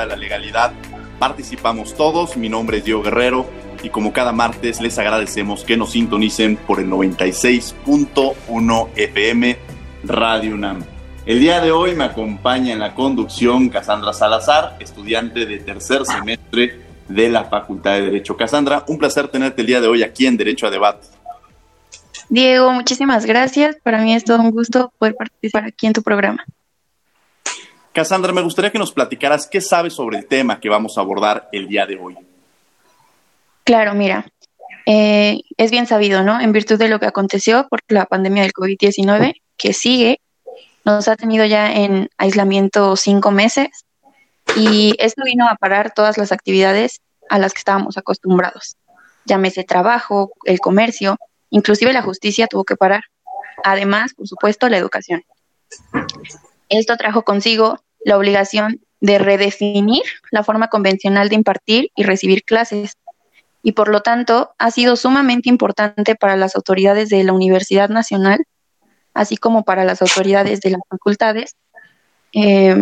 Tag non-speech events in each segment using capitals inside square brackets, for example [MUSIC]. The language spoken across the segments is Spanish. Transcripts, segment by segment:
de la Legalidad. Participamos todos, mi nombre es Diego Guerrero y como cada martes les agradecemos que nos sintonicen por el 96.1 FM Radio UNAM. El día de hoy me acompaña en la conducción Cassandra Salazar, estudiante de tercer semestre de la Facultad de Derecho. Cassandra, un placer tenerte el día de hoy aquí en Derecho a Debate. Diego, muchísimas gracias. Para mí es todo un gusto poder participar aquí en tu programa. Cassandra, me gustaría que nos platicaras qué sabes sobre el tema que vamos a abordar el día de hoy. Claro, mira, eh, es bien sabido, ¿no? En virtud de lo que aconteció por la pandemia del COVID-19, que sigue, nos ha tenido ya en aislamiento cinco meses y esto vino a parar todas las actividades a las que estábamos acostumbrados. Llámese trabajo, el comercio, inclusive la justicia tuvo que parar. Además, por supuesto, la educación. Esto trajo consigo la obligación de redefinir la forma convencional de impartir y recibir clases. Y por lo tanto, ha sido sumamente importante para las autoridades de la Universidad Nacional, así como para las autoridades de las facultades, eh,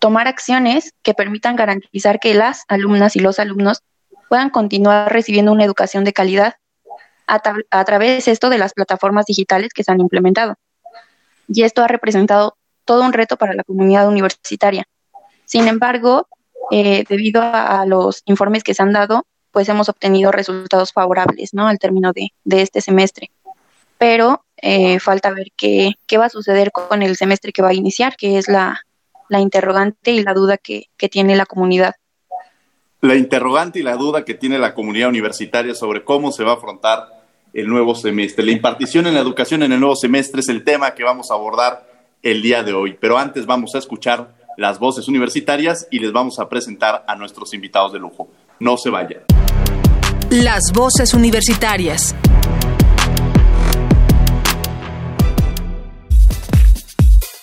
tomar acciones que permitan garantizar que las alumnas y los alumnos puedan continuar recibiendo una educación de calidad a, a través esto de las plataformas digitales que se han implementado. Y esto ha representado todo un reto para la comunidad universitaria. Sin embargo, eh, debido a, los informes que se han dado, pues hemos obtenido resultados favorables, ¿no? Al término de, este semestre. Pero eh, falta ver qué, qué, va a suceder con el semestre que va a iniciar, que es la, la interrogante y la duda que, que tiene la comunidad. La interrogante y la duda que tiene la comunidad universitaria sobre cómo se va a afrontar el nuevo semestre. La impartición en la educación en el nuevo semestre es el tema que vamos a abordar el día de hoy. Pero antes vamos a escuchar las voces universitarias y les vamos a presentar a nuestros invitados de lujo. No se vayan. Las voces universitarias.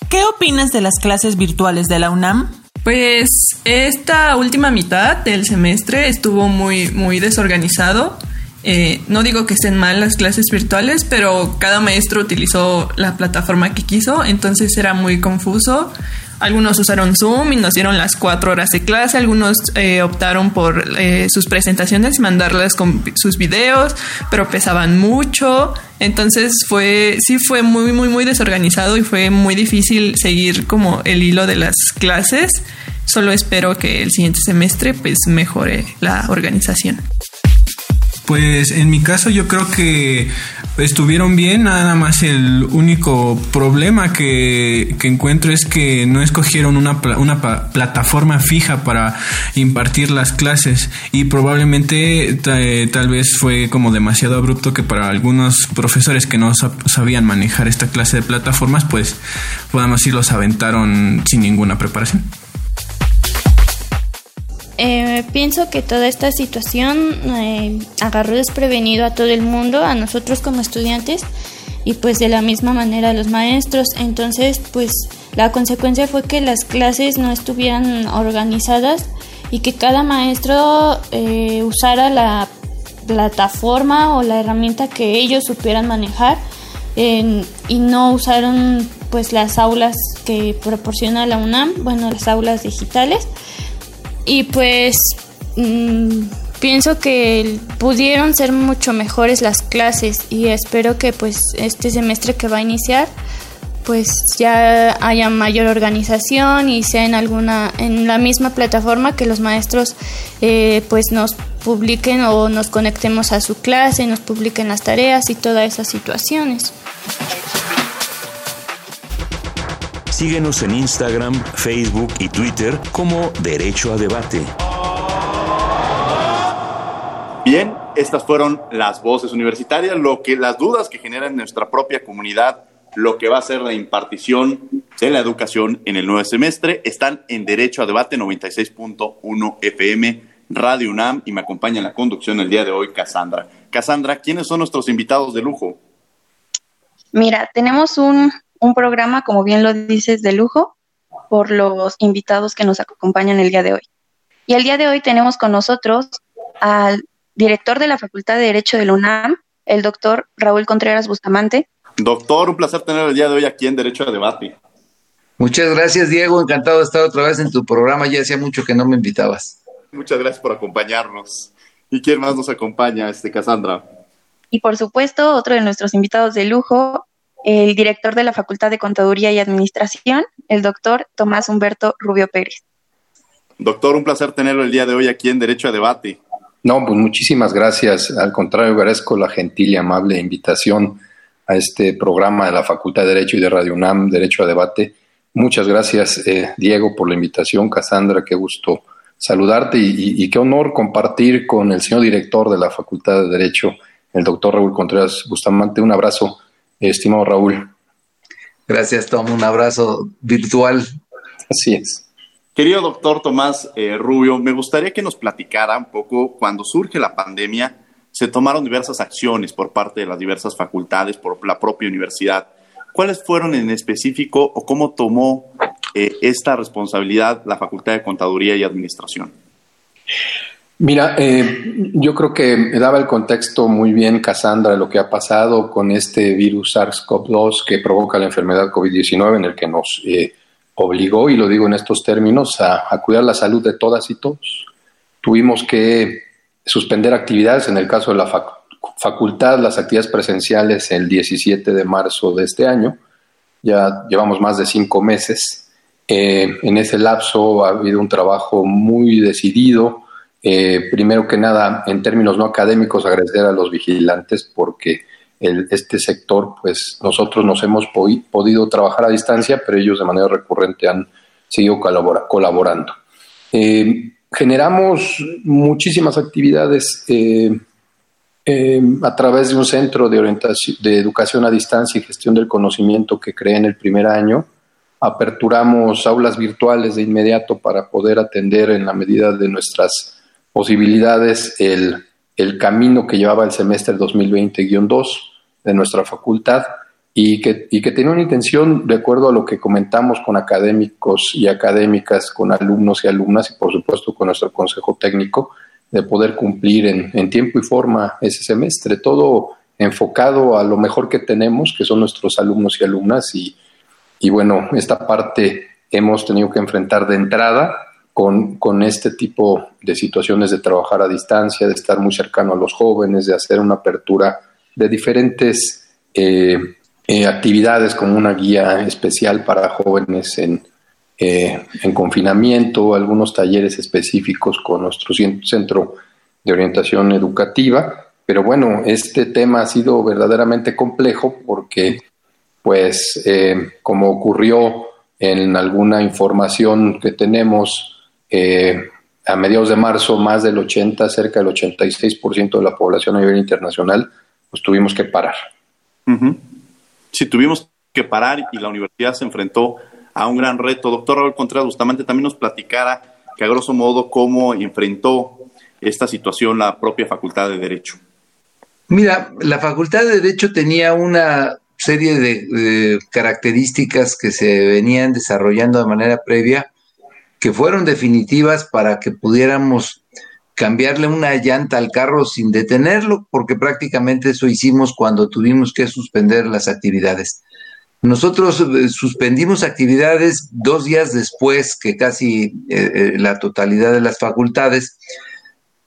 ¿Qué opinas de las clases virtuales de la UNAM? Pues esta última mitad del semestre estuvo muy, muy desorganizado. Eh, no digo que estén mal las clases virtuales, pero cada maestro utilizó la plataforma que quiso, entonces era muy confuso. Algunos usaron Zoom y nos dieron las cuatro horas de clase, algunos eh, optaron por eh, sus presentaciones mandarlas con sus videos, pero pesaban mucho. Entonces fue, sí fue muy, muy, muy desorganizado y fue muy difícil seguir como el hilo de las clases. Solo espero que el siguiente semestre pues mejore la organización. Pues en mi caso yo creo que estuvieron bien, nada más el único problema que, encuentro es que no escogieron una, una plataforma fija para impartir las clases y probablemente tal vez fue como demasiado abrupto que para algunos profesores que no sabían manejar esta clase de plataformas pues podamos decir los aventaron sin ninguna preparación. Eh, pienso que toda esta situación eh, agarró desprevenido a todo el mundo, a nosotros como estudiantes y pues de la misma manera a los maestros. Entonces pues la consecuencia fue que las clases no estuvieran organizadas y que cada maestro eh, usara la plataforma o la herramienta que ellos supieran manejar y no usaron pues las aulas que proporciona la UNAM, bueno las aulas digitales y pues mm, pienso que pudieron ser mucho mejores las clases y espero que pues este semestre que va a iniciar pues ya haya mayor organización y sea en alguna en la misma plataforma que los maestros eh, pues nos publiquen o nos conectemos a su clase, nos publiquen las tareas y todas esas situaciones. Síguenos en Instagram, Facebook y Twitter como Derecho a Debate. Bien, estas fueron las voces universitarias, lo que las dudas que generan en nuestra propia comunidad, lo que va a ser la impartición de la educación en el nuevo semestre, están en Derecho a Debate 96.1 FM, Radio UNAM, y me acompaña en la conducción el día de hoy Cassandra. Cassandra, ¿quiénes son nuestros invitados de lujo? Mira, tenemos un, un programa, como bien lo dices, de lujo por los invitados que nos acompañan el día de hoy. Y el día de hoy tenemos con nosotros al director de la Facultad de Derecho de la UNAM, el doctor Raúl Contreras Bustamante. Doctor, un placer tener el día de hoy aquí en Derecho a Debate. Muchas gracias, Diego. Encantado de estar otra vez en tu programa. Ya hacía mucho que no me invitabas. Muchas gracias por acompañarnos. ¿Y quién más nos acompaña, este Cassandra? Y por supuesto, otro de nuestros invitados de lujo, el director de la Facultad de Contaduría y Administración, el doctor Tomás Humberto Rubio Pérez. Doctor, un placer tenerlo el día de hoy aquí en Derecho a Debate. No, pues muchísimas gracias. Al contrario, agradezco la gentil y amable invitación a este programa de la Facultad de Derecho y de Radio UNAM, Derecho a Debate. Muchas gracias, eh, Diego, por la invitación. Cassandra, qué gusto saludarte y, y, qué honor compartir con el señor director de la Facultad de Derecho, el doctor Raúl Contreras Bustamante. Un abrazo, estimado Raúl. Gracias, Tom. Un abrazo virtual. Así es. Querido doctor Tomás eh, Rubio, me gustaría que nos platicara un poco cuando surge la pandemia, se tomaron diversas acciones por parte de las diversas facultades, por la propia universidad. ¿Cuáles fueron en específico o cómo tomó eh, esta responsabilidad la Facultad de Contaduría y Administración? Mira, eh, yo creo que daba el contexto muy bien, Cassandra, lo que ha pasado con este virus SARS-CoV-2 que provoca la enfermedad COVID-19 en el que nos eh, obligó, y lo digo en estos términos, a, cuidar la salud de todas y todos. Tuvimos que suspender actividades, en el caso de la facultad, las actividades presenciales el 17 de marzo de este año. Ya llevamos más de cinco meses. Eh, en ese lapso ha habido un trabajo muy decidido. Eh, primero que nada, en términos no académicos, agradecer a los vigilantes porque este sector, pues nosotros nos hemos podido trabajar a distancia, pero ellos de manera recurrente han seguido colaborando. Eh, generamos muchísimas actividades eh, eh, a través de un centro de, orientación, de educación a distancia y gestión del conocimiento que creé en el primer año. Aperturamos aulas virtuales de inmediato para poder atender en la medida de nuestras posibilidades el, el camino que llevaba el semestre 2020-2 de nuestra facultad y que, y que tenía una intención, de acuerdo a lo que comentamos con académicos y académicas, con alumnos y alumnas y por supuesto con nuestro consejo técnico, de poder cumplir en, en tiempo y forma ese semestre, todo enfocado a lo mejor que tenemos, que son nuestros alumnos y alumnas, y, y bueno, esta parte hemos tenido que enfrentar de entrada con, con, este tipo de situaciones de trabajar a distancia, de estar muy cercano a los jóvenes, de hacer una apertura de diferentes eh, eh, actividades como una guía especial para jóvenes en, eh, en confinamiento, algunos talleres específicos con nuestro centro de orientación educativa. Pero bueno, este tema ha sido verdaderamente complejo porque, pues, como ocurrió en alguna información que tenemos a mediados de marzo, más del 80, cerca del 86% de la población a nivel internacional pues tuvimos que parar. Sí, tuvimos que parar y la universidad se enfrentó a un gran reto. Doctor Raúl Contreras Bustamante también nos platicara que a grosso modo cómo enfrentó esta situación la propia Facultad de Derecho. Mira, la Facultad de Derecho tenía una serie de, características que se venían desarrollando de manera previa que fueron definitivas para que pudiéramos cambiarle una llanta al carro sin detenerlo, porque prácticamente eso hicimos cuando tuvimos que suspender las actividades. Nosotros eh, suspendimos actividades dos días después que casi eh, eh, la totalidad de las facultades,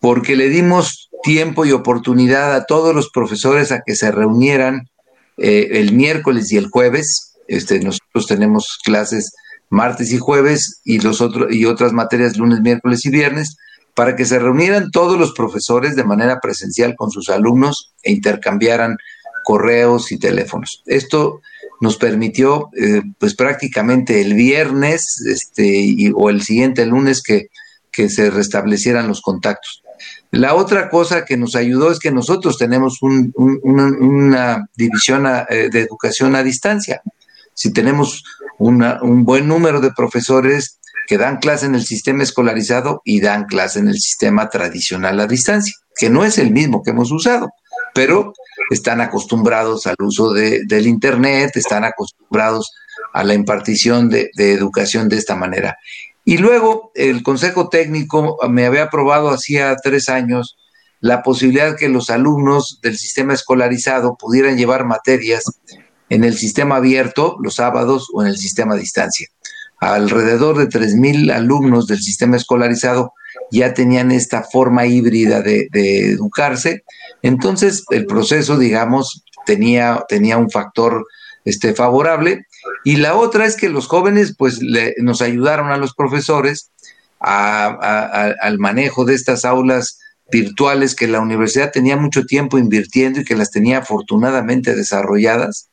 porque le dimos tiempo y oportunidad a todos los profesores a que se reunieran el miércoles y el jueves Este, nosotros tenemos clases martes y jueves y los otros y otras materias lunes, miércoles y viernes para que se reunieran todos los profesores de manera presencial con sus alumnos e intercambiaran correos y teléfonos. Esto nos permitió, eh, pues prácticamente el viernes este, o el siguiente lunes que, que se restablecieran los contactos. La otra cosa que nos ayudó es que nosotros tenemos una división eh, de educación a distancia. Si tenemos un buen número de profesores que dan clase en el sistema escolarizado y dan clase en el sistema tradicional a distancia, que no es el mismo que hemos usado, pero están acostumbrados al uso de, del Internet, están acostumbrados a la impartición de, de, educación de esta manera. Y luego el Consejo Técnico me había aprobado hacía tres años la posibilidad que los alumnos del sistema escolarizado pudieran llevar materias en el sistema abierto los sábados o en el sistema a distancia. Alrededor de 3.000 alumnos del sistema escolarizado ya tenían esta forma híbrida de, educarse. Entonces, el proceso, digamos, tenía, tenía un factor este, favorable. Y la otra es que los jóvenes, pues, nos ayudaron a los profesores al manejo de estas aulas virtuales que la universidad tenía mucho tiempo invirtiendo y que las tenía afortunadamente desarrolladas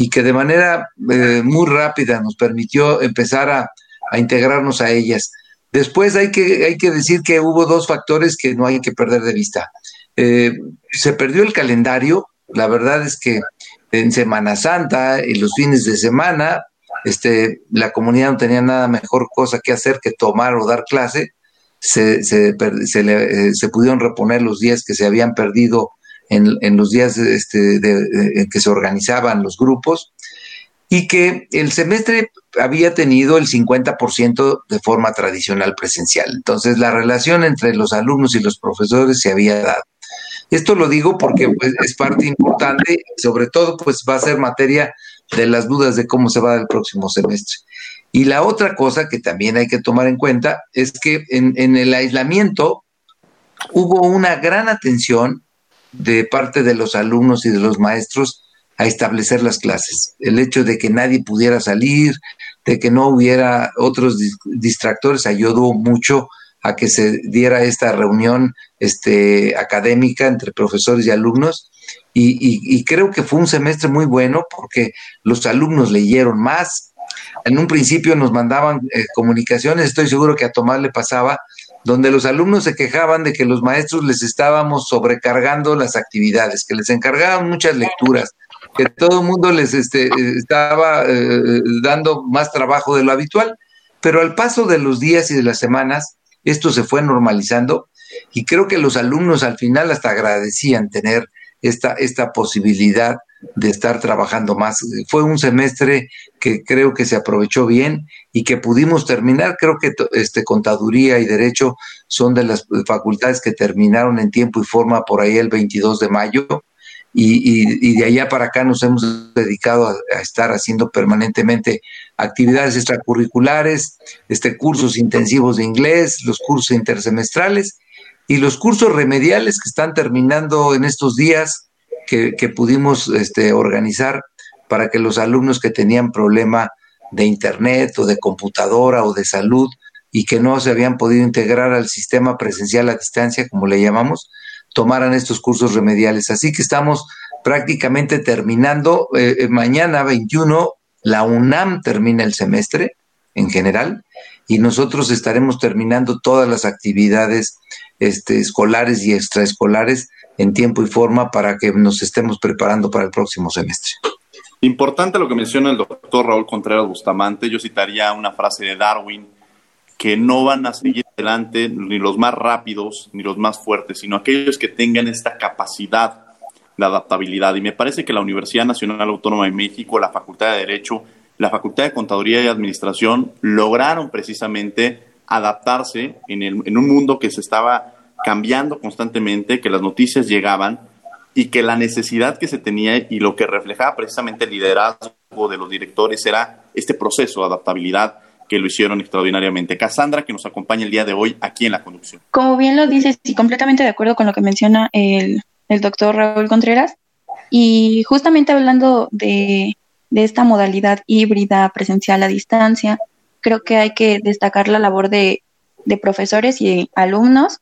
y que de manera eh, muy rápida nos permitió empezar a, integrarnos a ellas. Después hay que, hay que decir que hubo dos factores que no hay que perder de vista. Eh, se perdió el calendario, la verdad es que en Semana Santa y los fines de semana, este, la comunidad no tenía nada mejor cosa que hacer que tomar o dar clase. Se, se, se, eh, se pudieron reponer los días que se habían perdido en, los días este, de, en que se organizaban los grupos y que el semestre había tenido el 50% de forma tradicional presencial. Entonces la relación entre los alumnos y los profesores se había dado. Esto lo digo porque pues, es parte importante, sobre todo pues va a ser materia de las dudas de cómo se va el próximo semestre. Y la otra cosa que también hay que tomar en cuenta es que en, en el aislamiento hubo una gran atención de parte de los alumnos y de los maestros a establecer las clases. El hecho de que nadie pudiera salir, de que no hubiera otros distractores, ayudó mucho a que se diera esta reunión este, académica entre profesores y alumnos. Y, creo que fue un semestre muy bueno porque los alumnos leyeron más. En un principio nos mandaban eh, comunicaciones, estoy seguro que a Tomás le pasaba, donde los alumnos se quejaban de que los maestros les estábamos sobrecargando las actividades, que les encargaban muchas lecturas, que todo el mundo les este, estaba eh, dando más trabajo de lo habitual, pero al paso de los días y de las semanas, esto se fue normalizando y creo que los alumnos al final hasta agradecían tener esta, esta posibilidad de estar trabajando más. Fue un semestre que creo que se aprovechó bien y que pudimos terminar. Creo que este contaduría y derecho son de las facultades que terminaron en tiempo y forma por ahí el 22 de mayo. Y, de allá para acá nos hemos dedicado a, estar haciendo permanentemente actividades extracurriculares, este, cursos intensivos de inglés, los cursos intersemestrales y los cursos remediales que están terminando en estos días, que, pudimos este, organizar para que los alumnos que tenían problema de internet o de computadora o de salud y que no se habían podido integrar al sistema presencial a distancia, como le llamamos, tomaran estos cursos remediales. Así que estamos prácticamente terminando. Eh, eh, mañana 21, la UNAM termina el semestre en general y nosotros estaremos terminando todas las actividades este, escolares y extraescolares en tiempo y forma para que nos estemos preparando para el próximo semestre. Importante lo que menciona el doctor Raúl Contreras Bustamante. Yo citaría una frase de Darwin, que no van a seguir adelante ni los más rápidos ni los más fuertes, sino aquellos que tengan esta capacidad de adaptabilidad. Y me parece que la Universidad Nacional Autónoma de México, la Facultad de Derecho, la Facultad de Contaduría y Administración lograron precisamente adaptarse en, el, en un mundo que se estaba cambiando constantemente, que las noticias llegaban y que la necesidad que se tenía y lo que reflejaba precisamente el liderazgo de los directores era este proceso de adaptabilidad que lo hicieron extraordinariamente. Cassandra, que nos acompaña el día de hoy aquí en la conducción. Como bien lo dices, y completamente de acuerdo con lo que menciona el, el doctor Raúl Contreras, y justamente hablando de, de esta modalidad híbrida, presencial a distancia, creo que hay que destacar la labor de, profesores y alumnos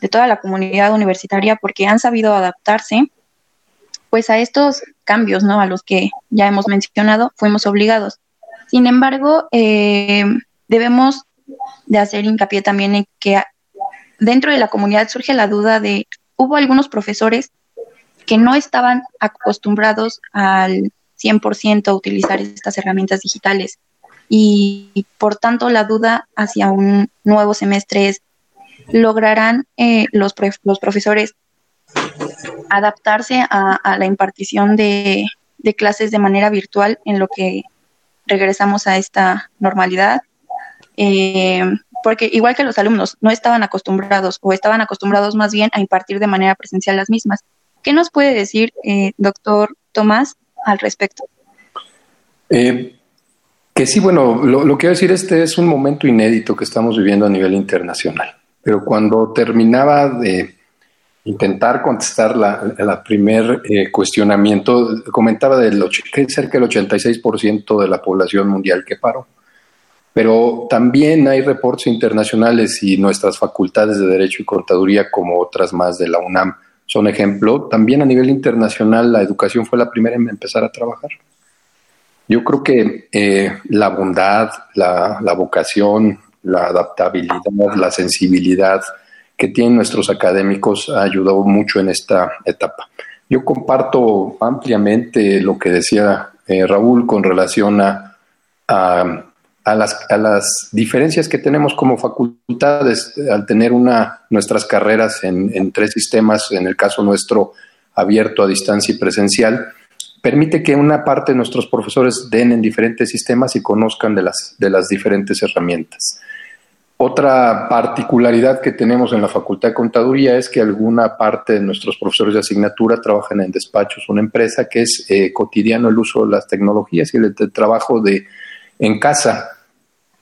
de toda la comunidad universitaria porque han sabido adaptarse pues a estos cambios, ¿no? A los que ya hemos mencionado, fuimos obligados. Sin embargo, eh, debemos de hacer hincapié también en que dentro de la comunidad surge la duda de, hubo algunos profesores que no estaban acostumbrados al 100% a utilizar estas herramientas digitales y, por tanto la duda hacia un nuevo semestre es, ¿lograrán eh, los, los profesores adaptarse a, la impartición de, clases de manera virtual en lo que regresamos a esta normalidad? Eh, porque igual que los alumnos no estaban acostumbrados o estaban acostumbrados más bien a impartir de manera presencial las mismas. ¿Qué nos puede decir, eh, doctor Tomás, al respecto? Eh, que sí, bueno, lo, que quiero decir, este es un momento inédito que estamos viviendo a nivel internacional, pero cuando terminaba de intentar contestar la, la primer eh, cuestionamiento, comentaba del que cerca del 86% de la población mundial que paró. Pero también hay reportes internacionales y nuestras facultades de Derecho y Contaduría, como otras más de la UNAM, son ejemplo. También a nivel internacional la educación fue la primera en empezar a trabajar. Yo creo que eh, la bondad, la, vocación, la adaptabilidad, la sensibilidad, que tienen nuestros académicos ha ayudado mucho en esta etapa. Yo comparto ampliamente lo que decía eh, Raúl con relación a, a, las, a, las, diferencias que tenemos como facultades al tener una, nuestras carreras en, en tres sistemas, en el caso nuestro abierto a distancia y presencial, permite que una parte de nuestros profesores den en diferentes sistemas y conozcan de las, de las diferentes herramientas. Otra particularidad que tenemos en la Facultad de Contaduría es que alguna parte de nuestros profesores de asignatura trabajan en despachos, una empresa que es eh, cotidiano el uso de las tecnologías y el, trabajo de en casa,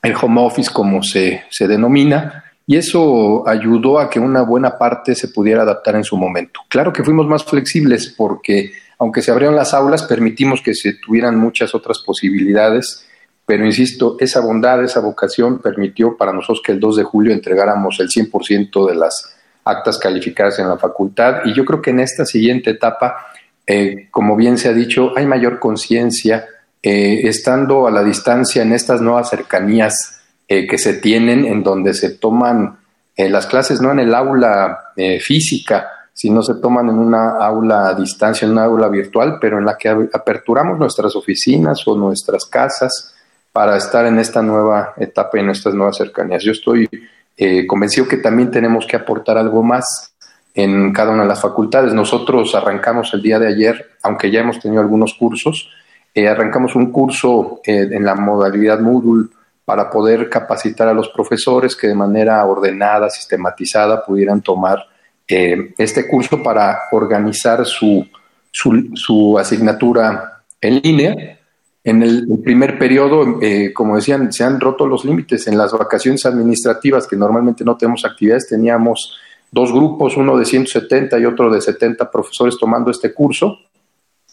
el home office como se, se denomina, y eso ayudó a que una buena parte se pudiera adaptar en su momento. Claro que fuimos más flexibles porque aunque se abrieron las aulas, permitimos que se tuvieran muchas otras posibilidades pero insisto, esa bondad, esa vocación permitió para nosotros que el 2 de julio entregáramos el 100% de las actas calificadas en la facultad y yo creo que en esta siguiente etapa, eh, como bien se ha dicho, hay mayor conciencia, eh, estando a la distancia en estas nuevas cercanías eh, que se tienen, en donde se toman las clases no en el aula física, sino se toman en una aula a distancia, en una aula virtual, pero en la que aperturamos nuestras oficinas o nuestras casas, para estar en esta nueva etapa y en estas nuevas cercanías. Yo estoy eh, convencido que también tenemos que aportar algo más en cada una de las facultades. Nosotros arrancamos el día de ayer, aunque ya hemos tenido algunos cursos, eh, arrancamos un curso eh, en la modalidad Moodle para poder capacitar a los profesores que de manera ordenada, sistematizada, pudieran tomar este curso para organizar su, su, asignatura en línea en el, primer periodo, eh, como decían, se han roto los límites. En las vacaciones administrativas, que normalmente no tenemos actividades, teníamos dos grupos, uno de 170 y otro de 70 profesores tomando este curso.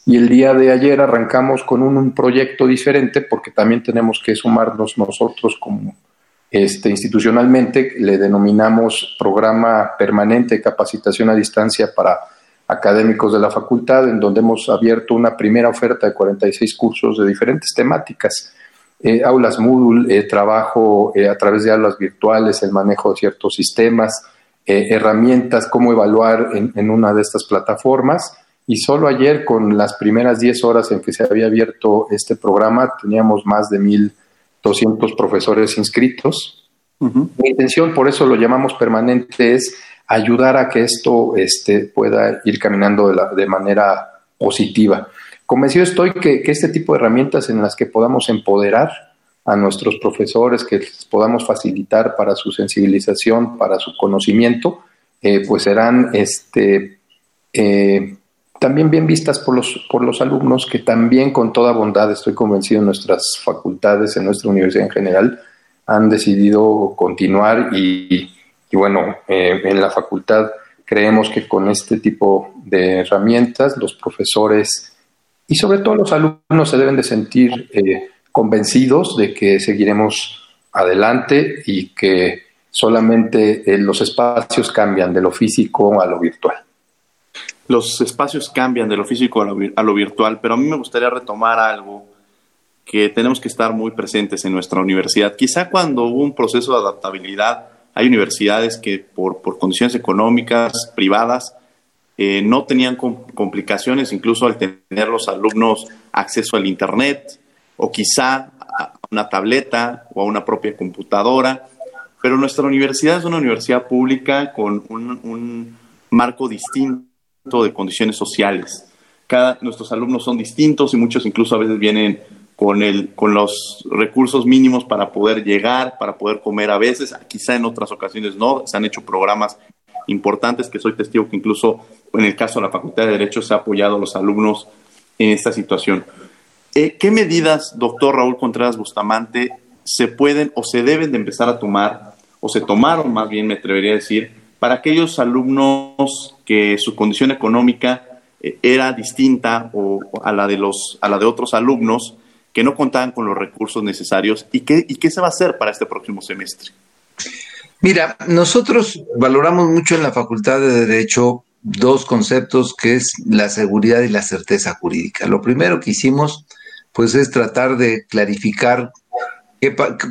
Y el día de ayer arrancamos con un, proyecto diferente porque también tenemos que sumarnos nosotros como este, institucionalmente, le denominamos programa permanente de capacitación a distancia para académicos de la facultad, en donde hemos abierto una primera oferta de 46 cursos de diferentes temáticas. Eh, aulas Moodle, eh, trabajo eh, a través de aulas virtuales, el manejo de ciertos sistemas, herramientas, cómo evaluar en, en, una de estas plataformas. Y solo ayer, con las primeras 10 horas en que se había abierto este programa, teníamos más de 1.200 profesores inscritos. Mi intención, por eso lo llamamos permanente, es ayudar a que esto este, pueda ir caminando de, la, de manera positiva. Convencido estoy que, este tipo de herramientas en las que podamos empoderar a nuestros profesores, que les podamos facilitar para su sensibilización, para su conocimiento, eh, pues serán este, eh, también bien vistas por los, por los alumnos que también con toda bondad, estoy convencido, en nuestras facultades, en nuestra universidad en general, han decidido continuar y, bueno, eh, en la facultad creemos que con este tipo de herramientas los profesores y sobre todo los alumnos se deben de sentir eh, convencidos de que seguiremos adelante y que solamente eh, los espacios cambian de lo físico a lo virtual. Los espacios cambian de lo físico a lo, a lo virtual, pero a mí me gustaría retomar algo que tenemos que estar muy presentes en nuestra universidad. Quizá cuando hubo un proceso de adaptabilidad, hay universidades que por, condiciones económicas privadas eh, no tenían complicaciones incluso al tener los alumnos acceso al Internet o quizá a una tableta o a una propia computadora. Pero nuestra universidad es una universidad pública con un marco distinto de condiciones sociales. Nuestros alumnos son distintos y muchos incluso a veces vienen con, el, con los recursos mínimos para poder llegar, para poder comer a veces, quizá en otras ocasiones no, se han hecho programas importantes que soy testigo que incluso en el caso de la Facultad de Derecho se ha apoyado a los alumnos en esta situación. Eh, ¿Qué medidas, doctor Raúl Contreras Bustamante, se pueden o se deben de empezar a tomar, o se tomaron más bien, me atrevería a decir, para aquellos alumnos que su condición económica eh, era distinta o, a, la de los, a la de otros alumnos que no contaban con los recursos necesarios y qué, y qué se va a hacer para este próximo semestre? Mira, nosotros valoramos mucho en la Facultad de Derecho dos conceptos que es la seguridad y la certeza jurídica. Lo primero que hicimos pues es tratar de clarificar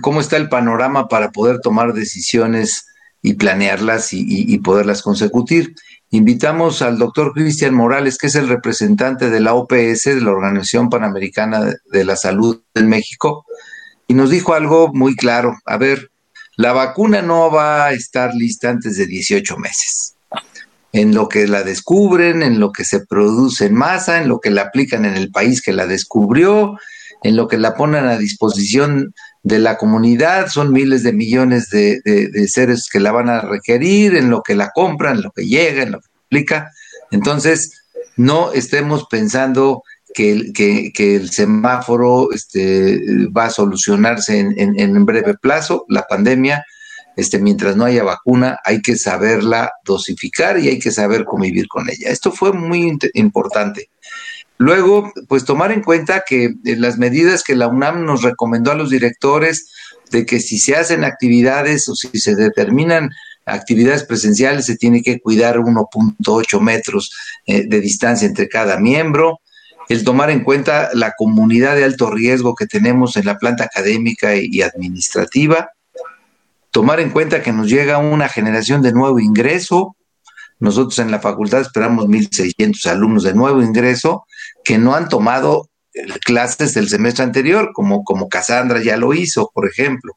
cómo está el panorama para poder tomar decisiones y planearlas y, poderlas consecutir. Invitamos al doctor Cristian Morales, que es el representante de la OPS, de la Organización Panamericana de la Salud en México, y nos dijo algo muy claro. A ver, la vacuna no va a estar lista antes de 18 meses. En lo que la descubren, en lo que se produce en masa, en lo que la aplican en el país que la descubrió, en lo que la ponen a disposición de la comunidad, son miles de millones de, seres que la van a requerir, en lo que la compran, en lo que llega, en lo que aplica. Entonces, no estemos pensando que el, que, el semáforo este, va a solucionarse en, en, breve plazo, la pandemia, este, mientras no haya vacuna, hay que saberla dosificar y hay que saber convivir con ella. Esto fue muy importante. Luego, pues tomar en cuenta que eh, las medidas que la UNAM nos recomendó a los directores de que si se hacen actividades o si se determinan actividades presenciales, se tiene que cuidar 1.8 metros eh, de distancia entre cada miembro, el tomar en cuenta la comunidad de alto riesgo que tenemos en la planta académica y administrativa, tomar en cuenta que nos llega una generación de nuevo ingreso, nosotros en la facultad esperamos 1.600 alumnos de nuevo ingreso que no han tomado eh, clases del semestre anterior, como, como Cassandra ya lo hizo, por ejemplo.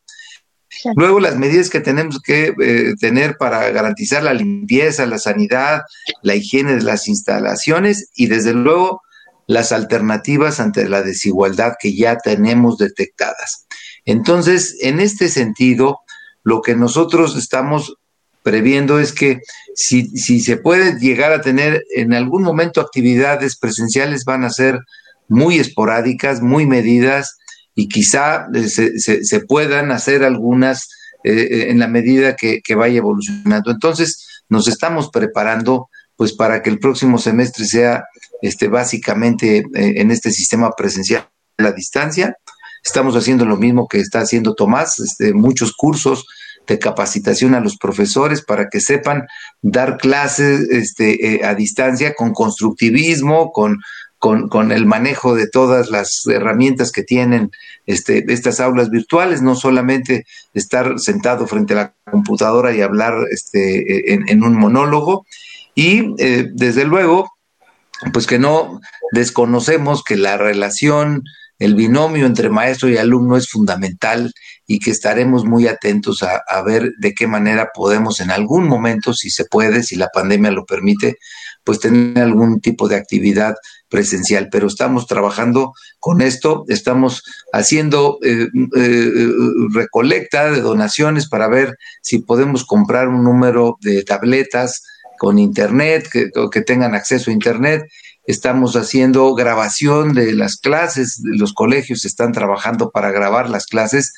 Luego las medidas que tenemos que eh, tener para garantizar la limpieza, la sanidad, la higiene de las instalaciones y desde luego las alternativas ante la desigualdad que ya tenemos detectadas. Entonces, en este sentido, lo que nosotros estamos previendo es que si, si se puede llegar a tener en algún momento actividades presenciales van a ser muy esporádicas, muy medidas y quizá eh, se, puedan hacer algunas eh, eh, en la medida que, que, vaya evolucionando. Entonces, nos estamos preparando pues para que el próximo semestre sea este básicamente en este sistema presencial a la distancia. Estamos haciendo lo mismo que está haciendo Tomás, este, muchos cursos, de capacitación a los profesores para que sepan dar clases este, eh, a distancia con constructivismo, con, con, el manejo de todas las herramientas que tienen este, estas aulas virtuales, no solamente estar sentado frente a la computadora y hablar este, en, un monólogo. Y eh, desde luego, pues que no desconocemos que la relación el binomio entre maestro y alumno es fundamental y que estaremos muy atentos a, ver de qué manera podemos en algún momento, si se puede, si la pandemia lo permite, pues tener algún tipo de actividad presencial. Pero estamos trabajando con esto, estamos haciendo eh, eh, recolecta de donaciones para ver si podemos comprar un número de tabletas con internet, que, que tengan acceso a internet Estamos haciendo grabación de las clases, los colegios están trabajando para grabar las clases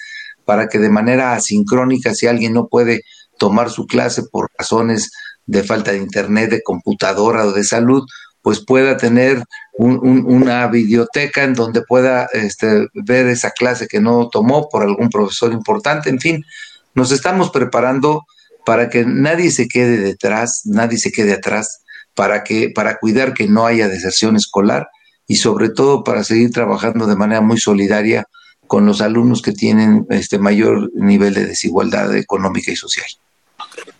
para que de manera asincrónica, si alguien no puede tomar su clase por razones de falta de internet, de computadora o de salud, pues pueda tener una biblioteca en donde pueda este, ver esa clase que no tomó por algún profesor importante, en fin, nos estamos preparando para que nadie se quede detrás, nadie se quede atrás, para que para cuidar que no haya deserción escolar y sobre todo para seguir trabajando de manera muy solidaria con los alumnos que tienen este mayor nivel de desigualdad económica y social.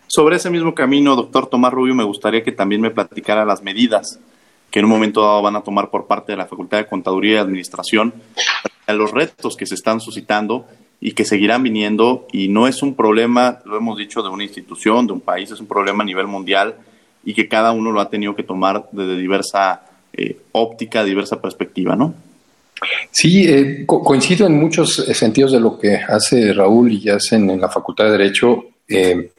Sobre ese mismo camino, doctor Tomás Rubio, me gustaría que también me platicara las medidas que en un momento dado van a tomar por parte de la Facultad de Contaduría y Administración a los retos que se están suscitando y que seguirán viniendo y no es un problema, lo hemos dicho, de una institución, de un país, es un problema a nivel mundial y que cada uno lo ha tenido que tomar desde diversa eh, óptica, diversa perspectiva, ¿no? Sí, eh, coincido en muchos sentidos de lo que hace Raúl y hacen en la Facultad de Derecho. Eh,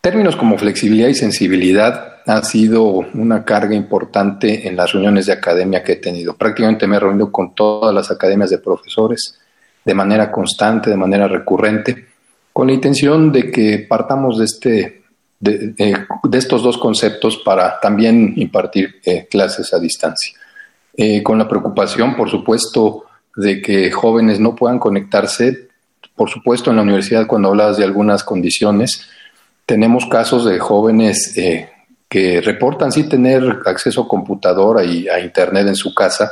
términos como flexibilidad y sensibilidad ha sido una carga importante en las reuniones de academia que he tenido. Prácticamente me he reunido con todas las academias de profesores de manera constante, de manera recurrente, con la intención de que partamos de, este, de, estos dos conceptos para también impartir eh, clases a distancia. Eh, con la preocupación, por supuesto, de que jóvenes no puedan conectarse, por supuesto, en la universidad cuando hablas de algunas condiciones, tenemos casos de jóvenes eh, que reportan sí tener acceso a computadora y a Internet en su casa,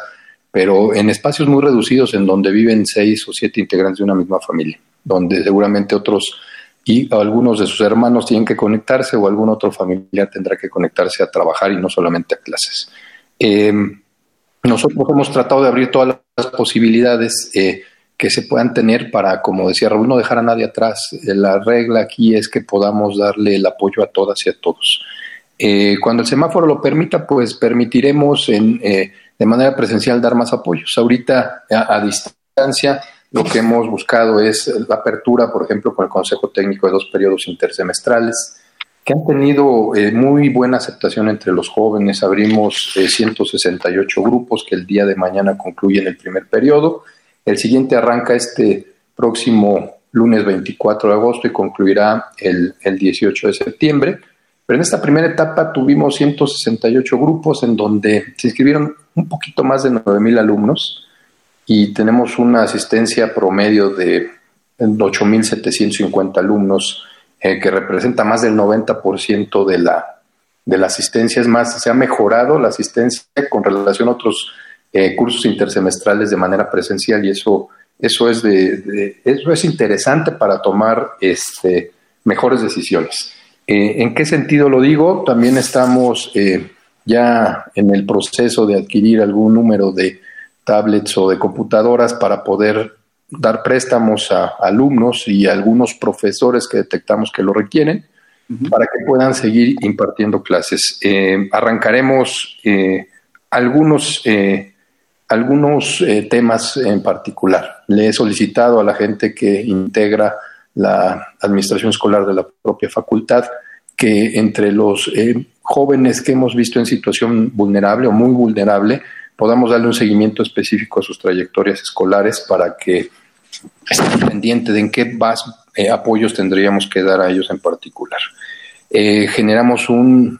pero en espacios muy reducidos en donde viven seis o siete integrantes de una misma familia, donde seguramente otros y algunos de sus hermanos tienen que conectarse o algún otro familiar tendrá que conectarse a trabajar y no solamente a clases. Em, nosotros hemos tratado de abrir todas las posibilidades eh, que se puedan tener para, como decía Raúl, no dejar a nadie atrás. Eh, la regla aquí es que podamos darle el apoyo a todas y a todos. Eh, cuando el semáforo lo permita, pues permitiremos de manera presencial dar más apoyos. Ahorita a, distancia lo que hemos buscado es la apertura, por ejemplo, con el Consejo Técnico de dos periodos intersemestrales, que han tenido eh, muy buena aceptación entre los jóvenes. Abrimos 168 grupos que el día de mañana concluyen el primer periodo. El siguiente arranca este próximo lunes 24 de agosto y concluirá el, el 18 de septiembre. Pero en esta primera etapa tuvimos 168 grupos en donde se inscribieron un poquito más de 9.000 alumnos y tenemos una asistencia promedio de 8.750 alumnos, eh, que representa más del 90% de la, de la asistencia. Es más, se ha mejorado la asistencia con relación a otros eh, cursos intersemestrales de manera presencial y eso, eso, es, de, eso es interesante para tomar este, mejores decisiones. Eh, ¿En qué sentido lo digo? También estamos ya en el proceso de adquirir algún número de tablets o de computadoras para poder dar préstamos a alumnos y a algunos profesores que detectamos que lo requieren para que puedan seguir impartiendo clases. Eh, arrancaremos algunos, algunos temas en particular. Le he solicitado a la gente que integra la administración escolar de la propia facultad, que entre los eh, jóvenes que hemos visto en situación vulnerable o muy vulnerable, podamos darle un seguimiento específico a sus trayectorias escolares para que estén pendientes de en qué más eh, apoyos tendríamos que dar a ellos en particular. Eh, generamos un,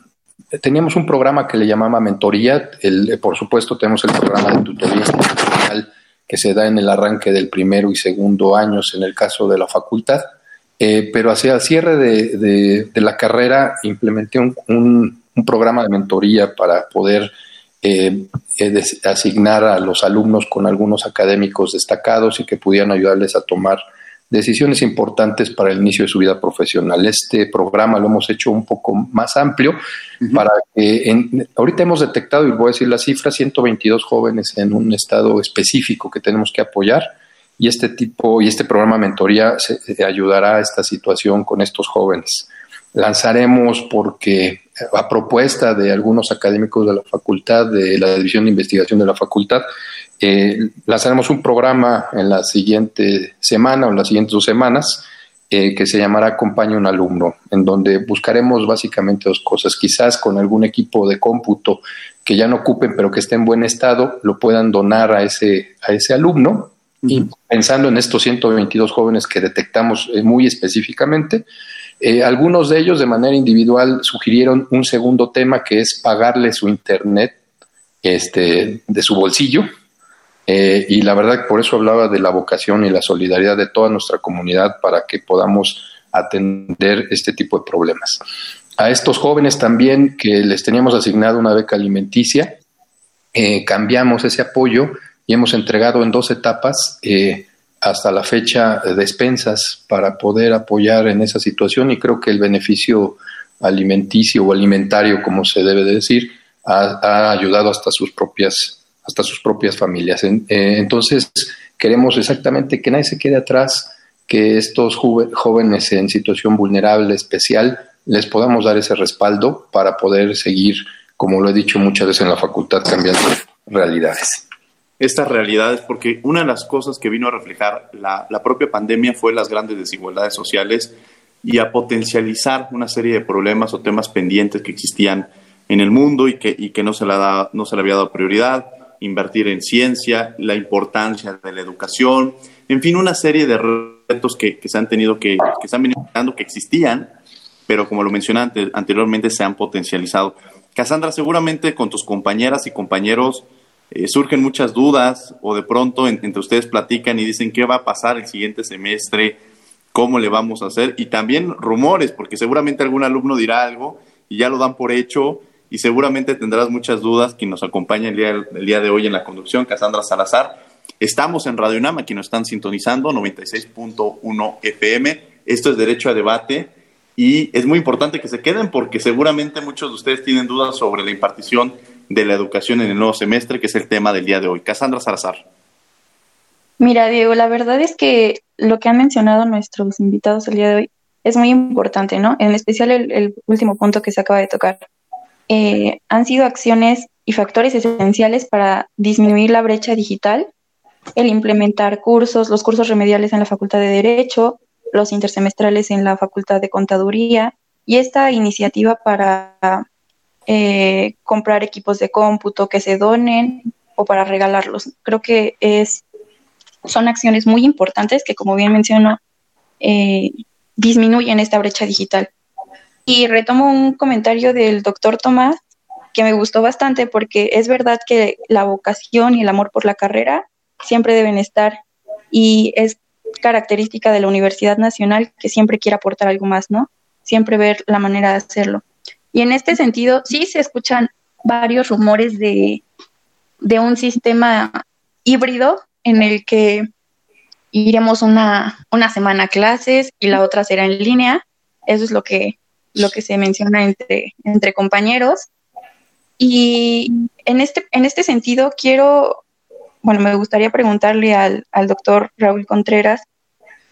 teníamos un programa que le llamaba mentoría, el, por supuesto tenemos el programa de tutoría que se da en el arranque del primero y segundo años en el caso de la facultad, eh, pero hacia el cierre de, la carrera implementé un, programa de mentoría para poder eh, asignar a los alumnos con algunos académicos destacados y que pudieran ayudarles a tomar decisiones importantes para el inicio de su vida profesional. Este programa lo hemos hecho un poco más amplio para que ahorita hemos detectado, y voy a decir la cifra, 122 jóvenes en un estado específico que tenemos que apoyar y este tipo y este programa mentoría se, ayudará a esta situación con estos jóvenes. Lanzaremos porque a propuesta de algunos académicos de la facultad, de la División de Investigación de la facultad, eh, lanzaremos un programa en la siguiente semana o en las siguientes dos semanas eh, que se llamará Acompaña un alumno, en donde buscaremos básicamente dos cosas. Quizás con algún equipo de cómputo que ya no ocupen, pero que esté en buen estado, lo puedan donar a ese, a ese alumno. Y pensando en estos 122 jóvenes que detectamos eh, muy específicamente, Eh, algunos de ellos de manera individual sugirieron un segundo tema que es pagarle su internet este, de su bolsillo. Eh, y la verdad por eso hablaba de la vocación y la solidaridad de toda nuestra comunidad para que podamos atender este tipo de problemas. A estos jóvenes también que les teníamos asignado una beca alimenticia, eh, cambiamos ese apoyo y hemos entregado en dos etapas hasta la fecha despensas para poder apoyar en esa situación y creo que el beneficio alimenticio o alimentario, como se debe de decir, ha, ayudado hasta sus propias hasta sus propias familias. Eh, entonces queremos exactamente que nadie se quede atrás, que estos jóvenes en situación vulnerable especial les podamos dar ese respaldo para poder seguir, como lo he dicho muchas veces en la facultad, cambiando realidades estas realidades, porque una de las cosas que vino a reflejar la, propia pandemia fue las grandes desigualdades sociales y a potencializar una serie de problemas o temas pendientes que existían en el mundo y que, y que no, se le da, no se le había dado prioridad, invertir en ciencia, la importancia de la educación, en fin, una serie de retos que, que se han tenido que, que se han que existían, pero como lo mencioné anteriormente, se han potencializado. Cassandra, seguramente con tus compañeras y compañeros eh, surgen muchas dudas o de pronto entre ustedes platican y dicen qué va a pasar el siguiente semestre, cómo le vamos a hacer y también rumores, porque seguramente algún alumno dirá algo y ya lo dan por hecho y seguramente tendrás muchas dudas. Quien nos acompaña el día, el día de hoy en la conducción, Cassandra Salazar. Estamos en Radio Nama, aquí nos están sintonizando, 96.1 FM. Esto es Derecho a Debate y es muy importante que se queden porque seguramente muchos de ustedes tienen dudas sobre la impartición de la educación en el nuevo semestre, que es el tema del día de hoy. Cassandra Salazar. Mira, Diego, la verdad es que lo que han mencionado nuestros invitados el día de hoy es muy importante, ¿no? En especial el, último punto que se acaba de tocar. Eh, han sido acciones y factores esenciales para disminuir la brecha digital, el implementar cursos, los cursos remediales en la Facultad de Derecho, los intersemestrales en la Facultad de Contaduría y esta iniciativa para eh, comprar equipos de cómputo que se donen o para regalarlos. Creo que es, son acciones muy importantes que, como bien menciono, eh, disminuyen esta brecha digital. Y retomo un comentario del doctor Tomás que me gustó bastante porque es verdad que la vocación y el amor por la carrera siempre deben estar y es característica de la Universidad Nacional que siempre quiere aportar algo más, ¿no? Siempre ver la manera de hacerlo. Y en este sentido, sí se escuchan varios rumores de, un sistema híbrido en el que iremos una, una semana a clases y la otra será en línea. Eso es lo que, lo que se menciona entre, entre compañeros. Y en este, en este sentido, quiero, bueno, me gustaría preguntarle al, al doctor Raúl Contreras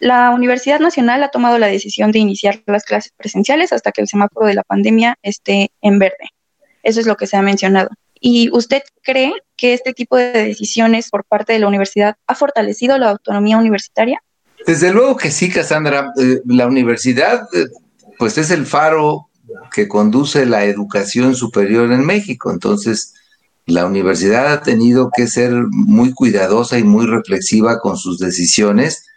la Universidad Nacional ha tomado la decisión de iniciar las clases presenciales hasta que el semáforo de la pandemia esté en verde. Eso es lo que se ha mencionado. ¿Y usted cree que este tipo de decisiones por parte de la universidad ha fortalecido la autonomía universitaria? Desde luego que sí, Cassandra. Eh, la universidad, eh, pues es el faro que conduce la educación superior en México. Entonces, la universidad ha tenido que ser muy cuidadosa y muy reflexiva con sus decisiones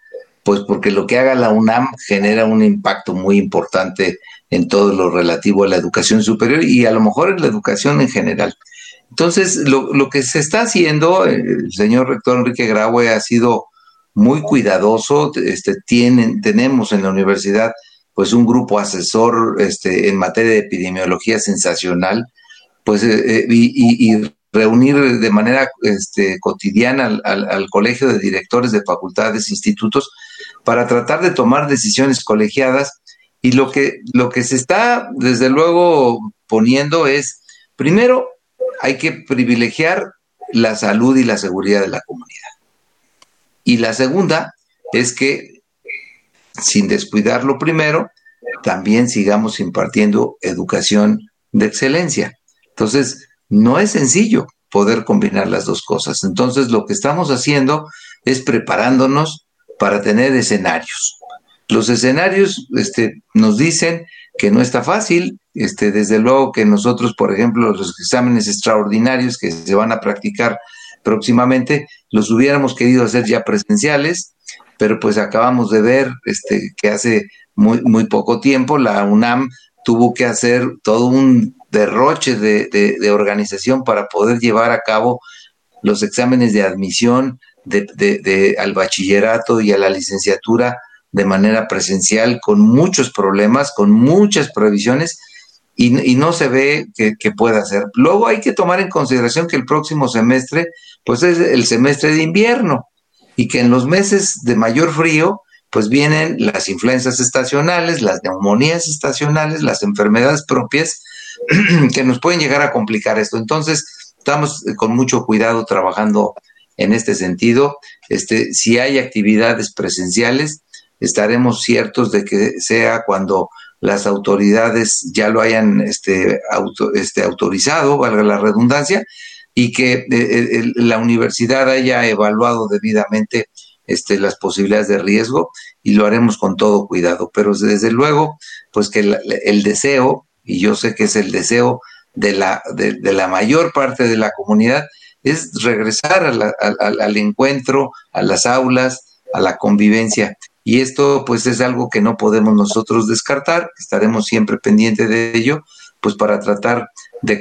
pues porque lo que haga la UNAM genera un impacto muy importante en todo lo relativo a la educación superior y a lo mejor en la educación en general. Entonces, lo, que se está haciendo, el señor rector Enrique Graue ha sido muy cuidadoso, este, tienen, tenemos en la universidad pues un grupo asesor este, en materia de epidemiología sensacional, pues eh, eh, y, reunir de manera este, cotidiana al, colegio de directores de facultades, institutos, para tratar de tomar decisiones colegiadas. Y lo que, lo que se está, desde luego, poniendo es, primero, hay que privilegiar la salud y la seguridad de la comunidad. Y la segunda es que, sin descuidar lo primero, también sigamos impartiendo educación de excelencia. Entonces, no es sencillo poder combinar las dos cosas. Entonces, lo que estamos haciendo es preparándonos para tener escenarios. Los escenarios este, nos dicen que no está fácil, este, desde luego que nosotros, por ejemplo, los exámenes extraordinarios que se van a practicar próximamente, los hubiéramos querido hacer ya presenciales, pero pues acabamos de ver este, que hace muy, muy poco tiempo. La UNAM tuvo que hacer todo un derroche de, organización para poder llevar a cabo los exámenes de admisión de, al bachillerato y a la licenciatura de manera presencial con muchos problemas, con muchas prohibiciones y, no se ve que, que, pueda hacer. Luego hay que tomar en consideración que el próximo semestre pues es el semestre de invierno y que en los meses de mayor frío pues vienen las influencias estacionales, las neumonías estacionales, las enfermedades propias [CLEARS THROAT] que nos pueden llegar a complicar esto. Entonces, estamos con mucho cuidado trabajando en este sentido. Este, si hay actividades presenciales, estaremos ciertos de que sea cuando las autoridades ya lo hayan este, este, autorizado, valga la redundancia, y que eh, eh, la universidad haya evaluado debidamente este, las posibilidades de riesgo y lo haremos con todo cuidado. Pero desde luego, pues que el, deseo, y yo sé que es el deseo de la, de, la mayor parte de la comunidad, es regresar al encuentro, a las aulas, a la convivencia. Y esto pues es algo que no podemos nosotros descartar, estaremos siempre pendientes de ello, pues para tratar de,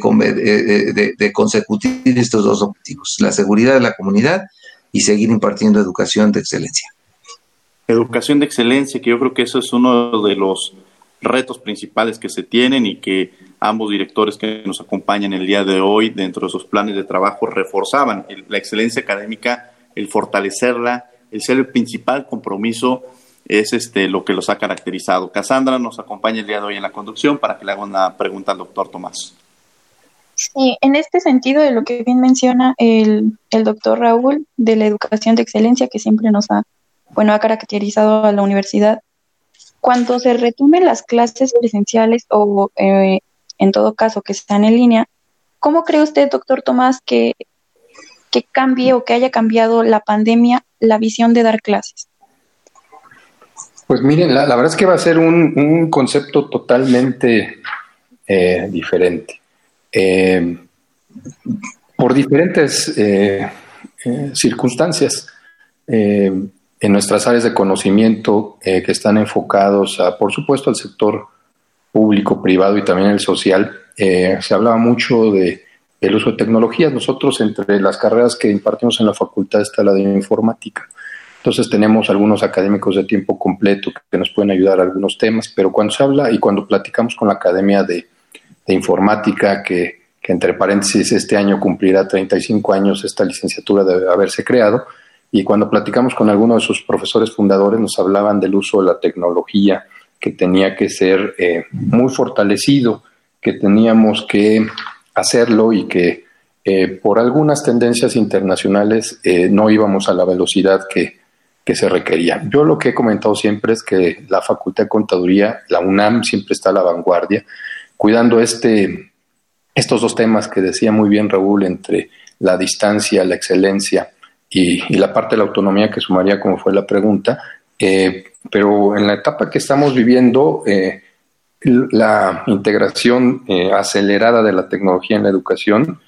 de, de, consecutir estos dos objetivos, la seguridad de la comunidad y seguir impartiendo educación de excelencia. Educación de excelencia, que yo creo que eso es uno de los retos principales que se tienen y que ambos directores que nos acompañan el día de hoy dentro de sus planes de trabajo reforzaban la excelencia académica, el fortalecerla, el ser el principal compromiso es este lo que los ha caracterizado. Cassandra nos acompaña el día de hoy en la conducción para que le haga una pregunta al doctor Tomás. Sí, en este sentido de lo que bien menciona el, el doctor Raúl de la educación de excelencia que siempre nos ha, bueno, ha caracterizado a la universidad, cuando se retomen las clases presenciales o eh, en todo caso que están en línea, ¿cómo cree usted, doctor Tomás, que, que cambie o que haya cambiado la pandemia la visión de dar clases? Pues miren, la, verdad es que va a ser un, un concepto totalmente eh, diferente. Eh, por diferentes eh, circunstancias en nuestras áreas de conocimiento que están enfocados a, por supuesto, al sector público, privado y también el social. se hablaba mucho de el uso de tecnologías. Nosotros entre las carreras que impartimos en la facultad está la de informática. Entonces tenemos algunos académicos de tiempo completo que nos pueden ayudar a algunos temas, pero cuando se habla y cuando platicamos con la academia de informática que que entre paréntesis este año cumplirá 35 años esta licenciatura de haberse creado, y cuando platicamos con algunos de sus profesores fundadores nos hablaban del uso de la tecnología que tenía que ser eh, muy fortalecido, que teníamos que hacerlo y que eh, por algunas tendencias internacionales eh, no íbamos a la velocidad que, que se requería. Yo lo que he comentado siempre es que la Facultad de Contaduría, la UNAM, siempre está a la vanguardia, cuidando este estos dos temas que decía muy bien Raúl entre la distancia, la excelencia y, la parte de la autonomía que sumaría como fue la pregunta, eh, pero en la etapa que estamos viviendo, eh, la integración eh, acelerada de la tecnología en la educación,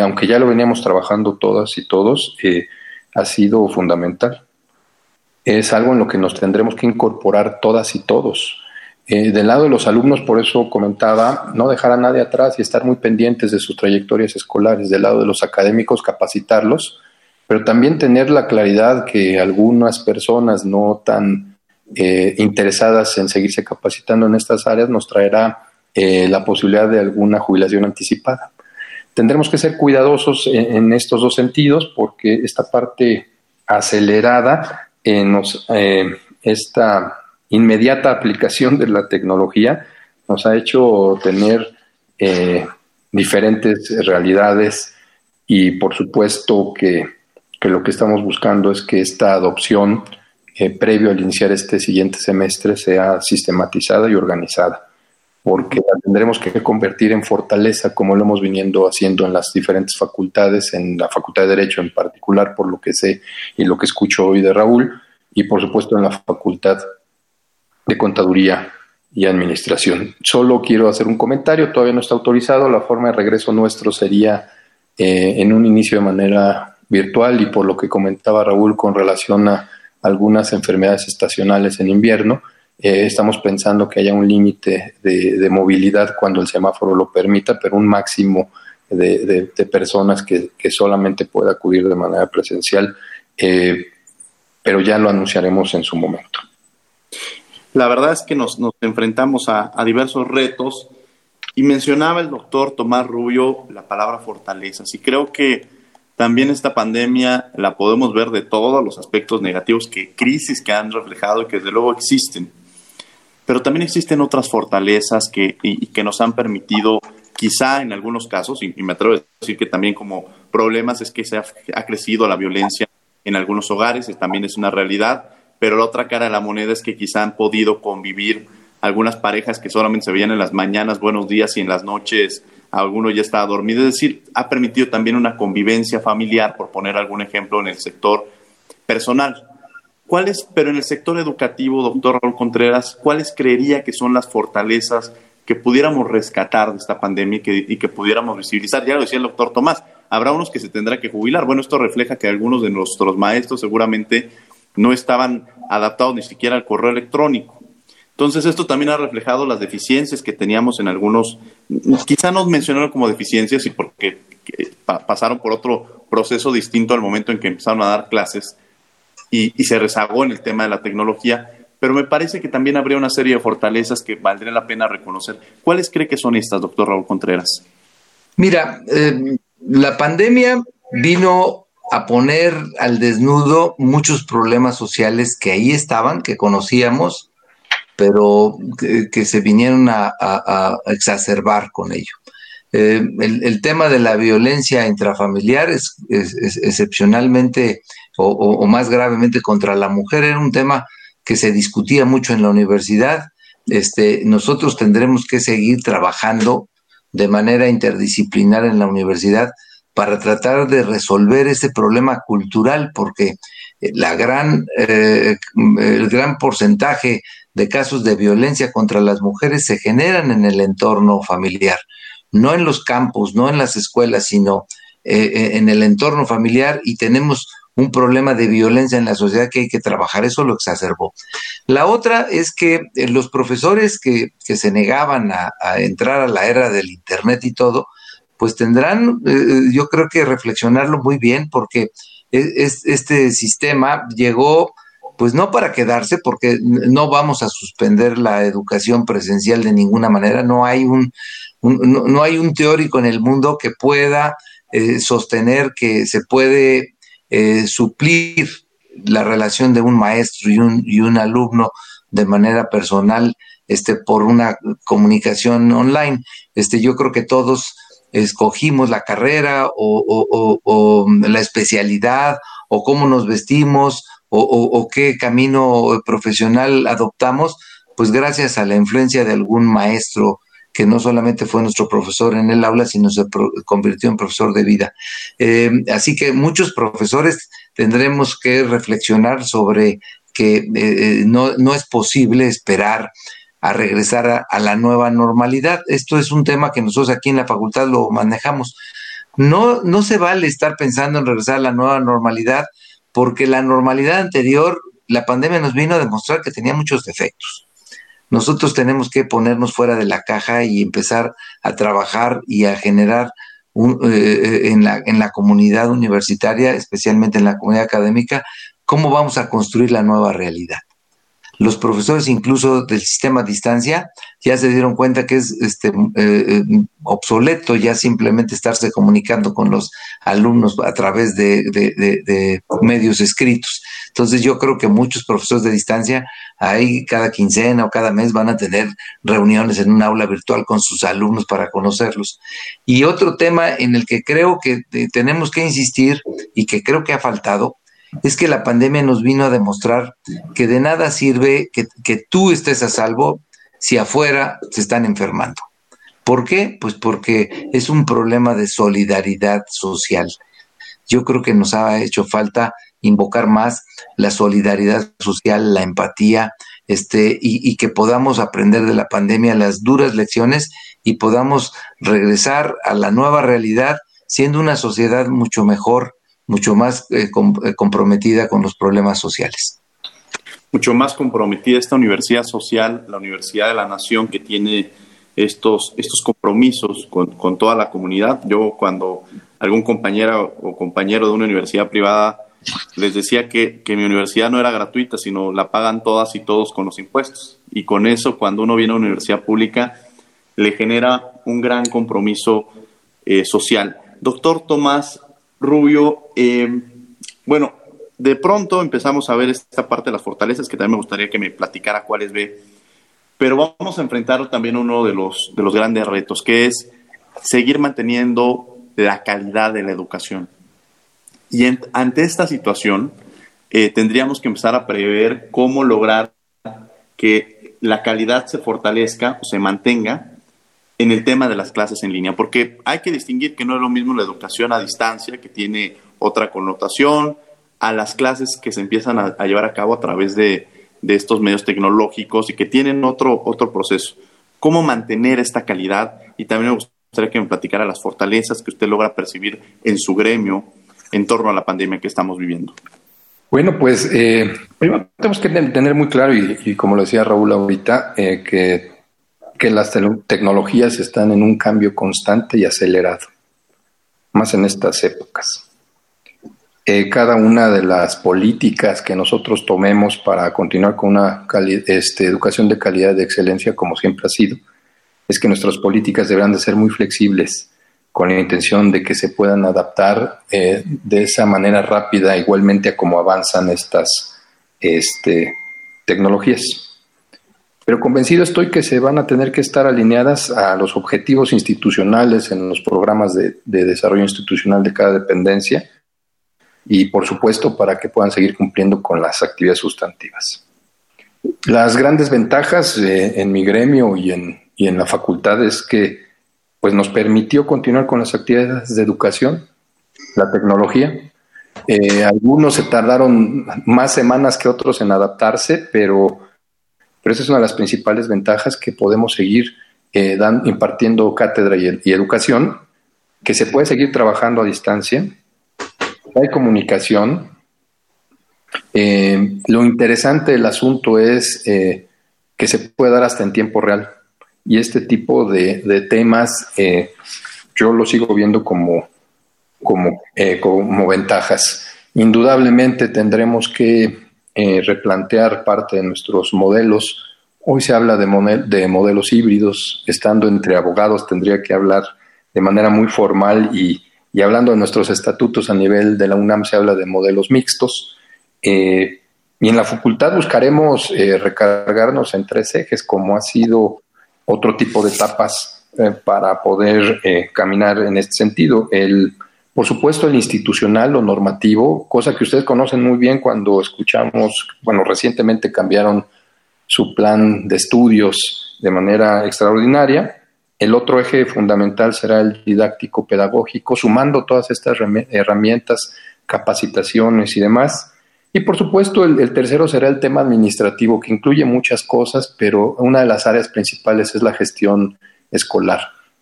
aunque ya lo veníamos trabajando todas y todos, ha sido fundamental. Es algo en lo que nos tendremos que incorporar todas y todos. Eh, del lado de los alumnos, por eso comentaba, no dejar a nadie atrás y estar muy pendientes de sus trayectorias escolares. Del lado de los académicos, capacitarlos, pero también tener la claridad que algunas personas no tan eh, interesadas en seguirse capacitando en estas áreas nos traerá eh, la posibilidad de alguna jubilación anticipada. Tendremos que ser cuidadosos en, estos dos sentidos porque esta parte acelerada nos, esta inmediata aplicación de la tecnología nos ha hecho tener eh, diferentes realidades y por supuesto que, lo que estamos buscando es que esta adopción eh, previo al iniciar este siguiente semestre sea sistematizada y organizada, porque la tendremos que convertir en fortaleza como lo hemos viniendo haciendo en las diferentes facultades, en la Facultad de Derecho en particular, por lo que sé y lo que escucho hoy de Raúl, y por supuesto en la Facultad de Contaduría y Administración. Solo quiero hacer un comentario, todavía no está autorizado, la forma de regreso nuestro sería eh, en un inicio de manera virtual y por lo que comentaba Raúl con relación a algunas enfermedades estacionales en invierno, Eh, estamos pensando que haya un límite de, movilidad cuando el semáforo lo permita, pero un máximo de, personas que, solamente pueda acudir de manera presencial, eh, pero ya lo anunciaremos en su momento. La verdad es que nos, enfrentamos a, diversos retos y mencionaba el doctor Tomás Rubio la palabra fortalezas y creo que también esta pandemia la podemos ver de todos los aspectos negativos que crisis que han reflejado y que desde luego existen. Pero también existen otras fortalezas que, y, que nos han permitido, quizá en algunos casos, y, me atrevo a decir que también como problemas es que se ha, ha crecido la violencia en algunos hogares, también es una realidad, pero la otra cara de la moneda es que quizá han podido convivir algunas parejas que solamente se veían en las mañanas, buenos días y en las noches alguno ya estaba dormido. Es decir, ha permitido también una convivencia familiar, por poner algún ejemplo, en el sector personal. ¿Cuáles, pero en el sector educativo, doctor Raúl Contreras, cuáles creería que son las fortalezas que pudiéramos rescatar de esta pandemia y que, y que pudiéramos visibilizar? Ya lo decía el doctor Tomás, habrá unos que se tendrá que jubilar. Bueno, esto refleja que algunos de nuestros maestros seguramente no estaban adaptados ni siquiera al correo electrónico. Entonces, esto también ha reflejado las deficiencias que teníamos en algunos, quizá no mencionaron como deficiencias y porque pasaron por otro proceso distinto al momento en que empezaron a dar clases y, se rezagó en el tema de la tecnología, pero me parece que también habría una serie de fortalezas que valdría la pena reconocer. ¿Cuáles cree que son estas, doctor Raúl Contreras? Mira, eh, la pandemia vino a poner al desnudo muchos problemas sociales que ahí estaban, que conocíamos, pero que, se vinieron a, exacerbar con ello. Eh, el, tema de la violencia intrafamiliar es, excepcionalmente o, más gravemente contra la mujer era un tema que se discutía mucho en la universidad. Este, nosotros tendremos que seguir trabajando de manera interdisciplinar en la universidad para tratar de resolver ese problema cultural, porque la gran, eh, el gran porcentaje de casos de violencia contra las mujeres se generan en el entorno familiar, no en los campos, no en las escuelas, sino eh, eh, en el entorno familiar y tenemos un problema de violencia en la sociedad que hay que trabajar, eso lo exacerbó. La otra es que eh, los profesores que, se negaban a, entrar a la era del Internet y todo, pues tendrán, yo creo que reflexionarlo muy bien porque este sistema llegó pues no para quedarse, porque no vamos a suspender la educación presencial de ninguna manera, no hay un, no, hay un teórico en el mundo que pueda eh, sostener que se puede eh, suplir la relación de un maestro y un, y un alumno de manera personal este, por una comunicación online. Este, yo creo que todos escogimos la carrera o, o la especialidad o cómo nos vestimos o, qué camino profesional adoptamos, pues gracias a la influencia de algún maestro que no solamente fue nuestro profesor en el aula, sino se convirtió en profesor de vida. Eh, así que muchos profesores tendremos que reflexionar sobre que eh, eh, no, no, es posible esperar a regresar a, a, la nueva normalidad. Esto es un tema que nosotros aquí en la facultad lo manejamos. No, no se vale estar pensando en regresar a la nueva normalidad porque la normalidad anterior, la pandemia nos vino a demostrar que tenía muchos defectos. Nosotros tenemos que ponernos fuera de la caja y empezar a trabajar y a generar eh, eh, en, la, en la comunidad universitaria, especialmente en la comunidad académica, cómo vamos a construir la nueva realidad los profesores incluso del sistema a distancia ya se dieron cuenta que es este, eh, eh, obsoleto ya simplemente estarse comunicando con los alumnos a través de, medios escritos. Entonces yo creo que muchos profesores de distancia ahí cada quincena o cada mes van a tener reuniones en un aula virtual con sus alumnos para conocerlos. Y otro tema en el que creo que eh, tenemos que insistir y que creo que ha faltado es que la pandemia nos vino a demostrar que de nada sirve que, tú estés a salvo si afuera se están enfermando. ¿Por qué? Pues porque es un problema de solidaridad social. Yo creo que nos ha hecho falta invocar más la solidaridad social, la empatía, este, y, y, que podamos aprender de la pandemia las duras lecciones y podamos regresar a la nueva realidad siendo una sociedad mucho mejor, mucho más eh, eh, comprometida con los problemas sociales. mucho más comprometida esta universidad social, la Universidad de la Nación, que tiene estos, estos compromisos con, con toda la comunidad. Yo cuando algún compañero o compañero de una universidad privada les decía que, que, mi universidad no era gratuita, sino la pagan todas y todos con los impuestos. Y con eso, cuando uno viene a una universidad pública, le genera un gran compromiso eh, social. Doctor Tomás Rubio, eh, bueno, de pronto empezamos a ver esta parte de las fortalezas que también me gustaría que me platicara cuáles ve, pero vamos a enfrentar también uno de los, de los grandes retos, que es seguir manteniendo la calidad de la educación. Y ante esta situación, eh, tendríamos que empezar a prever cómo lograr que la calidad se fortalezca o se mantenga en el tema de las clases en línea, porque hay que distinguir que no es lo mismo la educación a distancia, que tiene otra connotación, a las clases que se empiezan a, llevar a cabo a través de, de, estos medios tecnológicos y que tienen otro, otro proceso. ¿Cómo mantener esta calidad? Y también me gustaría que me platicara las fortalezas que usted logra percibir en su gremio en torno a la pandemia que estamos viviendo. Bueno, pues eh, primero tenemos que tener muy claro, y, como lo decía Raúl ahorita, eh, que, que las tecnologías están en un cambio constante y acelerado, más en estas épocas. Eh, cada una de las políticas que nosotros tomemos para continuar con una este, educación de calidad de excelencia, como siempre ha sido, es que nuestras políticas deberán de ser muy flexibles, con la intención de que se puedan adaptar eh, de esa manera rápida, igualmente a cómo avanzan estas este, tecnologías. Pero convencido estoy que se van a tener que estar alineadas a los objetivos institucionales en los programas de desarrollo institucional de cada dependencia y por supuesto para que puedan seguir cumpliendo con las actividades sustantivas. Las grandes ventajas eh, en mi gremio y en, y en la facultad es que pues, nos permitió continuar con las actividades de educación, la tecnología. Eh, algunos se tardaron más semanas que otros en adaptarse, pero, pero esa es una de las principales ventajas que podemos seguir eh, impartiendo cátedra y, educación, que se puede seguir trabajando a distancia hay comunicación. Eh, lo interesante del asunto es eh, que se puede dar hasta en tiempo real. Y este tipo de, temas yo lo sigo viendo como, como ventajas. Indudablemente tendremos que replantear parte de nuestros modelos. Hoy se habla de, de modelos híbridos. Estando entre abogados tendría que hablar de manera muy formal y, y hablando de nuestros estatutos a nivel de la UNAM se habla de modelos mixtos. Eh, y en la facultad buscaremos eh, recargarnos en tres ejes, como ha sido otro tipo de etapas eh, para poder caminar en este sentido. El, por supuesto, el institucional o normativo, cosa que ustedes conocen muy bien cuando escuchamos, bueno, recientemente cambiaron su plan de estudios de manera extraordinaria. El otro eje fundamental será el didáctico pedagógico, sumando todas estas herramientas, capacitaciones y demás. Y por supuesto, el, tercero será el tema administrativo, que incluye muchas cosas, pero una de las áreas principales es la gestión escolar.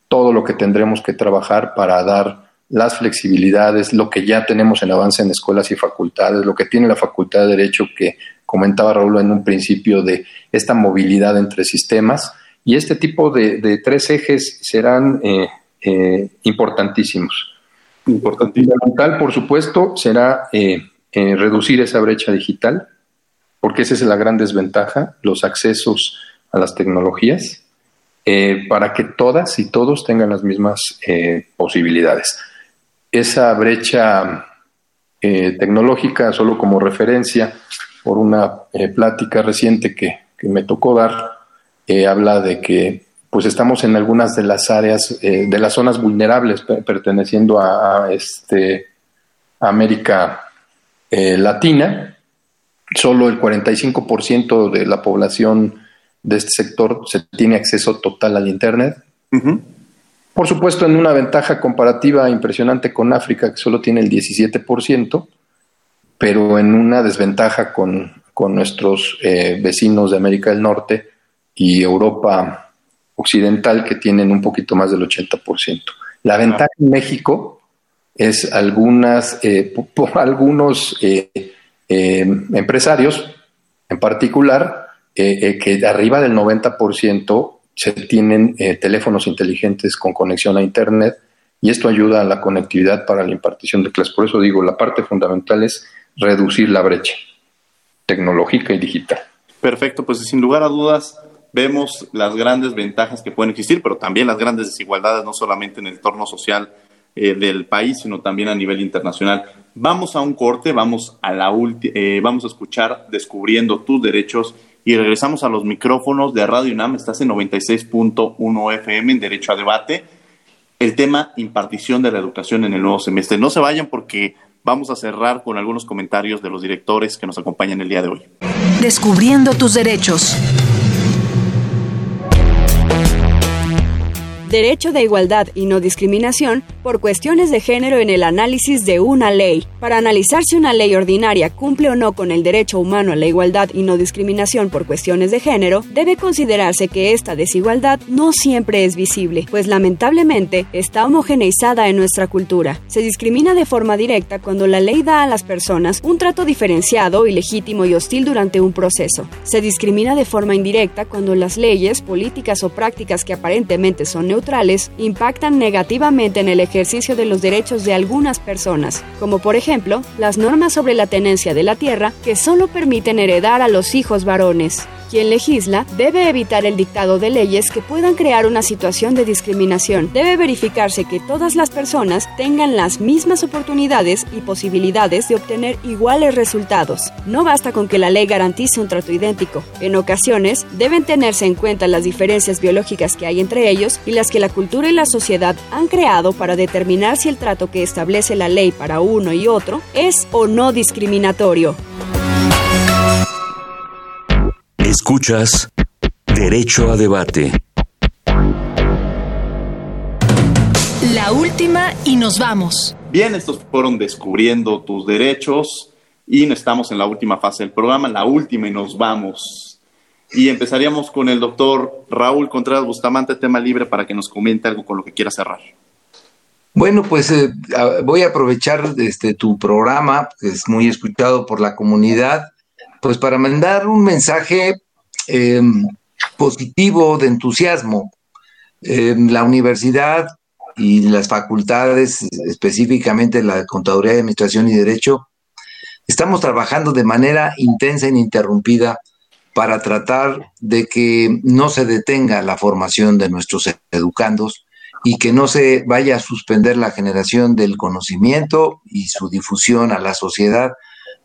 Todo lo que tendremos que trabajar para dar las flexibilidades, lo que ya tenemos en avance en escuelas y facultades, lo que tiene la Facultad de Derecho que comentaba Raúl en un principio de esta movilidad entre sistemas y este tipo de, tres ejes serán eh, eh, importantísimos. Fundamental, por supuesto, será eh, reducir esa brecha digital, porque esa es la gran desventaja, los accesos a las tecnologías, para que todas y todos tengan las mismas posibilidades. Esa brecha tecnológica, solo como referencia, por una plática reciente que me tocó dar, eh, habla de que pues estamos en algunas de las áreas, eh, de las zonas vulnerables perteneciendo a, este, América eh, Latina. Solo el 45% de la población de este sector se tiene acceso total al Internet. Por supuesto, en una ventaja comparativa impresionante con África, que solo tiene el 17%, pero en una desventaja con, con nuestros vecinos de América del Norte, y Europa Occidental, que tienen un poquito más del 80%. La ventaja en México es algunas, eh, por, [LAUGHS] algunos eh, eh, empresarios En particular, eh, que arriba del 90% se tienen teléfonos inteligentes con conexión a Internet y esto ayuda a la conectividad para la impartición de clases. Por eso digo, la parte fundamental es reducir la brecha tecnológica y digital. Perfecto, pues sin lugar a dudas vemos las grandes ventajas que pueden existir, pero también las grandes desigualdades, no solamente en el entorno social eh, del país, sino también a nivel internacional. Vamos a un corte, vamos a, la eh, vamos a escuchar Descubriendo tus derechos y regresamos a los micrófonos de Radio UNAM. Estás en 96.1 FM en Derecho a Debate. El tema impartición de la educación en el nuevo semestre. No se vayan porque vamos a cerrar con algunos comentarios de los directores que nos acompañan el día de hoy. Descubriendo tus derechos. Derecho de igualdad y no discriminación por cuestiones de género en el análisis de una ley. Para analizar si una ley ordinaria cumple o no con el derecho humano a la igualdad y no discriminación por cuestiones de género, debe considerarse que esta desigualdad no siempre es visible, pues lamentablemente está homogeneizada en nuestra cultura. Se discrimina de forma directa cuando la ley da a las personas un trato diferenciado, ilegítimo y hostil durante un proceso. Se discrimina de forma indirecta cuando las leyes, políticas o prácticas que aparentemente son neutrales impactan negativamente en el ejercicio de los derechos de algunas personas, como por ejemplo las normas sobre la tenencia de la tierra que solo permiten heredar a los hijos varones. Quien legisla debe evitar el dictado de leyes que puedan crear una situación de discriminación. Debe verificarse que todas las personas tengan las mismas oportunidades y posibilidades de obtener iguales resultados. No basta con que la ley garantice un trato idéntico. En ocasiones, deben tenerse en cuenta las diferencias biológicas que hay entre ellos y las que la cultura y la sociedad han creado para determinar si el trato que establece la ley para uno y otro es o no discriminatorio. Escuchas Derecho a Debate. La última y nos vamos. Bien, estos fueron descubriendo tus derechos y estamos en la última fase del programa, la última y nos vamos. Y empezaríamos con el doctor Raúl Contreras Bustamante, tema libre, para que nos comente algo con lo que quiera cerrar. Bueno, pues eh, voy a aprovechar este, tu programa, que es muy escuchado por la comunidad, pues para mandar un mensaje eh, positivo, de entusiasmo. la universidad y las facultades, específicamente la Contaduría de Administración y Derecho, estamos trabajando de manera intensa e ininterrumpida para tratar de que no se detenga la formación de nuestros educandos y que no se vaya a suspender la generación del conocimiento y su difusión a la sociedad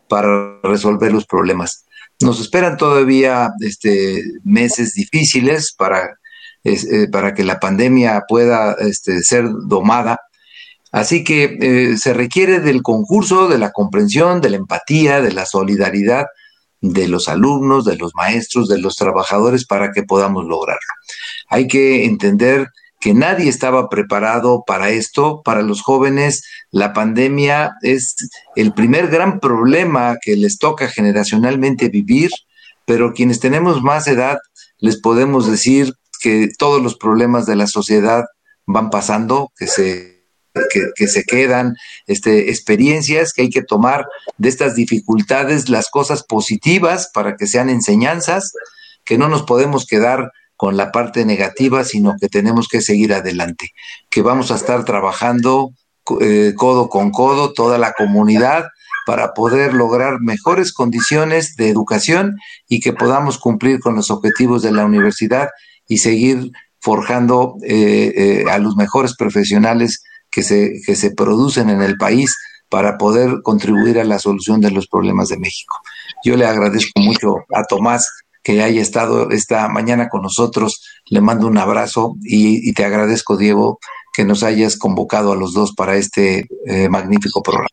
para resolver los problemas. Nos esperan todavía este, meses difíciles para, eh, para que la pandemia pueda este, ser domada. Así que eh, se requiere del concurso, de la comprensión, de la empatía, de la solidaridad de los alumnos, de los maestros, de los trabajadores para que podamos lograrlo. Hay que entender que nadie estaba preparado para esto. Para los jóvenes, la pandemia es el primer gran problema que les toca generacionalmente vivir, pero quienes tenemos más edad les podemos decir que todos los problemas de la sociedad van pasando, que se, que, se quedan, este, experiencias que hay que tomar de estas dificultades, las cosas positivas para que sean enseñanzas, que no nos podemos quedar con la parte negativa, sino que tenemos que seguir adelante, que vamos a estar trabajando eh, codo con codo toda la comunidad para poder lograr mejores condiciones de educación y que podamos cumplir con los objetivos de la universidad y seguir forjando eh, eh, a los mejores profesionales que se, que se producen en el país para poder contribuir a la solución de los problemas de México. Yo le agradezco mucho a Tomás que haya estado esta mañana con nosotros. Le mando un abrazo y, te agradezco, Diego, que nos hayas convocado a los dos para este eh, magnífico programa.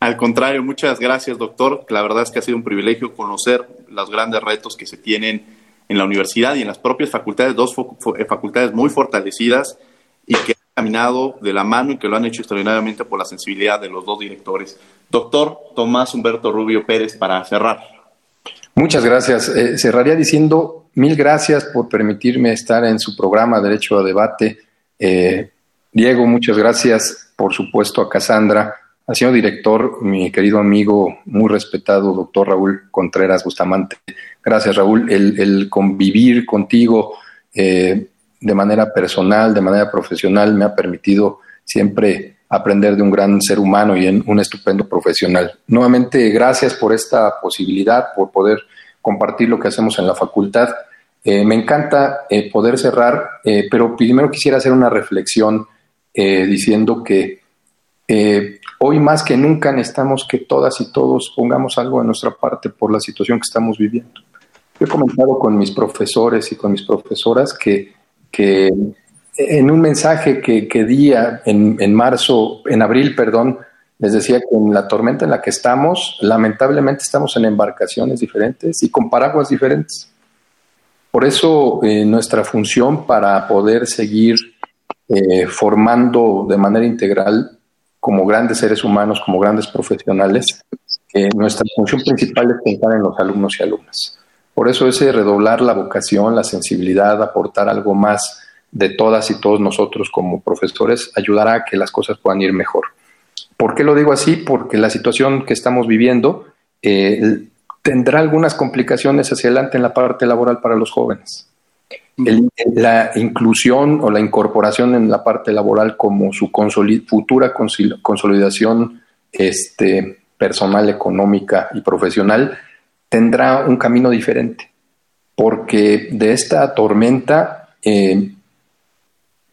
Al contrario, muchas gracias, doctor. La verdad es que ha sido un privilegio conocer los grandes retos que se tienen en la universidad y en las propias facultades, dos eh, facultades muy fortalecidas y que caminado de la mano y que lo han hecho extraordinariamente por la sensibilidad de los dos directores. Doctor Tomás Humberto Rubio Pérez, para cerrar. Muchas gracias. Eh, cerraría diciendo mil gracias por permitirme estar en su programa Derecho a Debate. Eh, Diego, muchas gracias, por supuesto, a Cassandra, al señor director, mi querido amigo, muy respetado, doctor Raúl Contreras Bustamante. Gracias, Raúl. El, convivir contigo eh, de manera personal, de manera profesional, me ha permitido siempre aprender de un gran ser humano y en un estupendo profesional. Nuevamente, gracias por esta posibilidad, por poder compartir lo que hacemos en la facultad. Eh, me encanta eh, poder cerrar, pero primero quisiera hacer una reflexión diciendo que Hoy más que nunca necesitamos que todas y todos pongamos algo de nuestra parte por la situación que estamos viviendo. he comentado con mis profesores y con mis profesoras que, que en un mensaje que, que di en, en marzo, en abril, perdón, les decía que en la tormenta en la que estamos, lamentablemente estamos en embarcaciones diferentes y con paraguas diferentes. Por eso eh, nuestra función para poder seguir eh, formando de manera integral como grandes seres humanos, como grandes profesionales, nuestra función principal es pensar en los alumnos y alumnas. Por eso ese redoblar la vocación, la sensibilidad, aportar algo más de todas y todos nosotros como profesores ayudará a que las cosas puedan ir mejor. ¿Por qué lo digo así? Porque la situación que estamos viviendo eh, tendrá algunas complicaciones hacia adelante en la parte laboral para los jóvenes la inclusión o la incorporación en la parte laboral como su futura consolidación este, personal, económica y profesional tendrá un camino diferente, porque de esta tormenta, eh,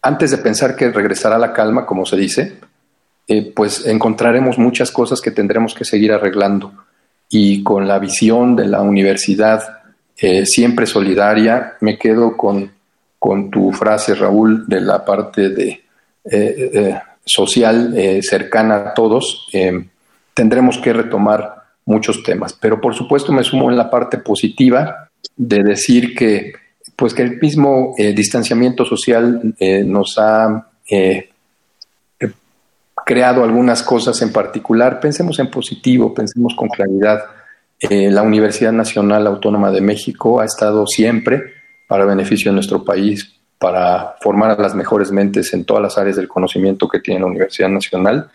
antes de pensar que regresará la calma, como se dice, eh, pues encontraremos muchas cosas que tendremos que seguir arreglando. Y con la visión de la universidad eh, siempre solidaria. Me quedo con, con, tu frase, Raúl, de la parte de social cercana a todos. tendremos que retomar muchos temas, pero por supuesto me sumo en la parte positiva de decir que pues que el mismo distanciamiento social nos ha creado algunas cosas en particular. Pensemos en positivo, pensemos con claridad eh, la Universidad Nacional Autónoma de México ha estado siempre para beneficio de nuestro país, para formar a las mejores mentes en todas las áreas del conocimiento que tiene la Universidad Nacional.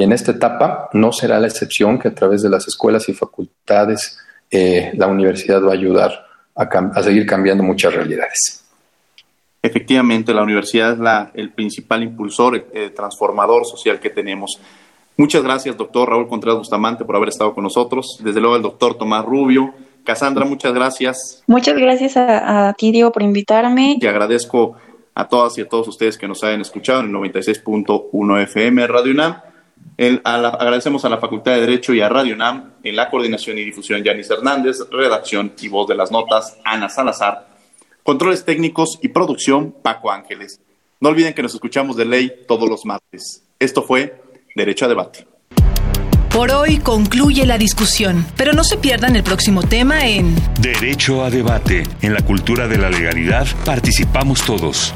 Y en esta etapa no será la excepción que a través de las escuelas y facultades eh, la universidad va a ayudar a, seguir cambiando muchas realidades. Efectivamente, la universidad es la, el principal impulsor, eh, transformador social que tenemos. Muchas gracias, doctor Raúl Contreras Bustamante, por haber estado con nosotros. Desde luego, el doctor Tomás Rubio. Casandra, muchas gracias. Muchas gracias a, ti, Diego, por invitarme. Y agradezco a todas y a todos ustedes que nos hayan escuchado en el 96.1 FM Radio UNAM. Agradecemos a la Facultad de Derecho y a Radio UNAM en la coordinación y difusión Yanis Hernández, redacción y voz de las notas Ana Salazar, controles técnicos y producción Paco Ángeles. No olviden que nos escuchamos de ley todos los martes. Esto fue Derecho a debate. Por hoy concluye la discusión, pero no se pierdan el próximo tema en Derecho a debate. En la cultura de la legalidad participamos todos.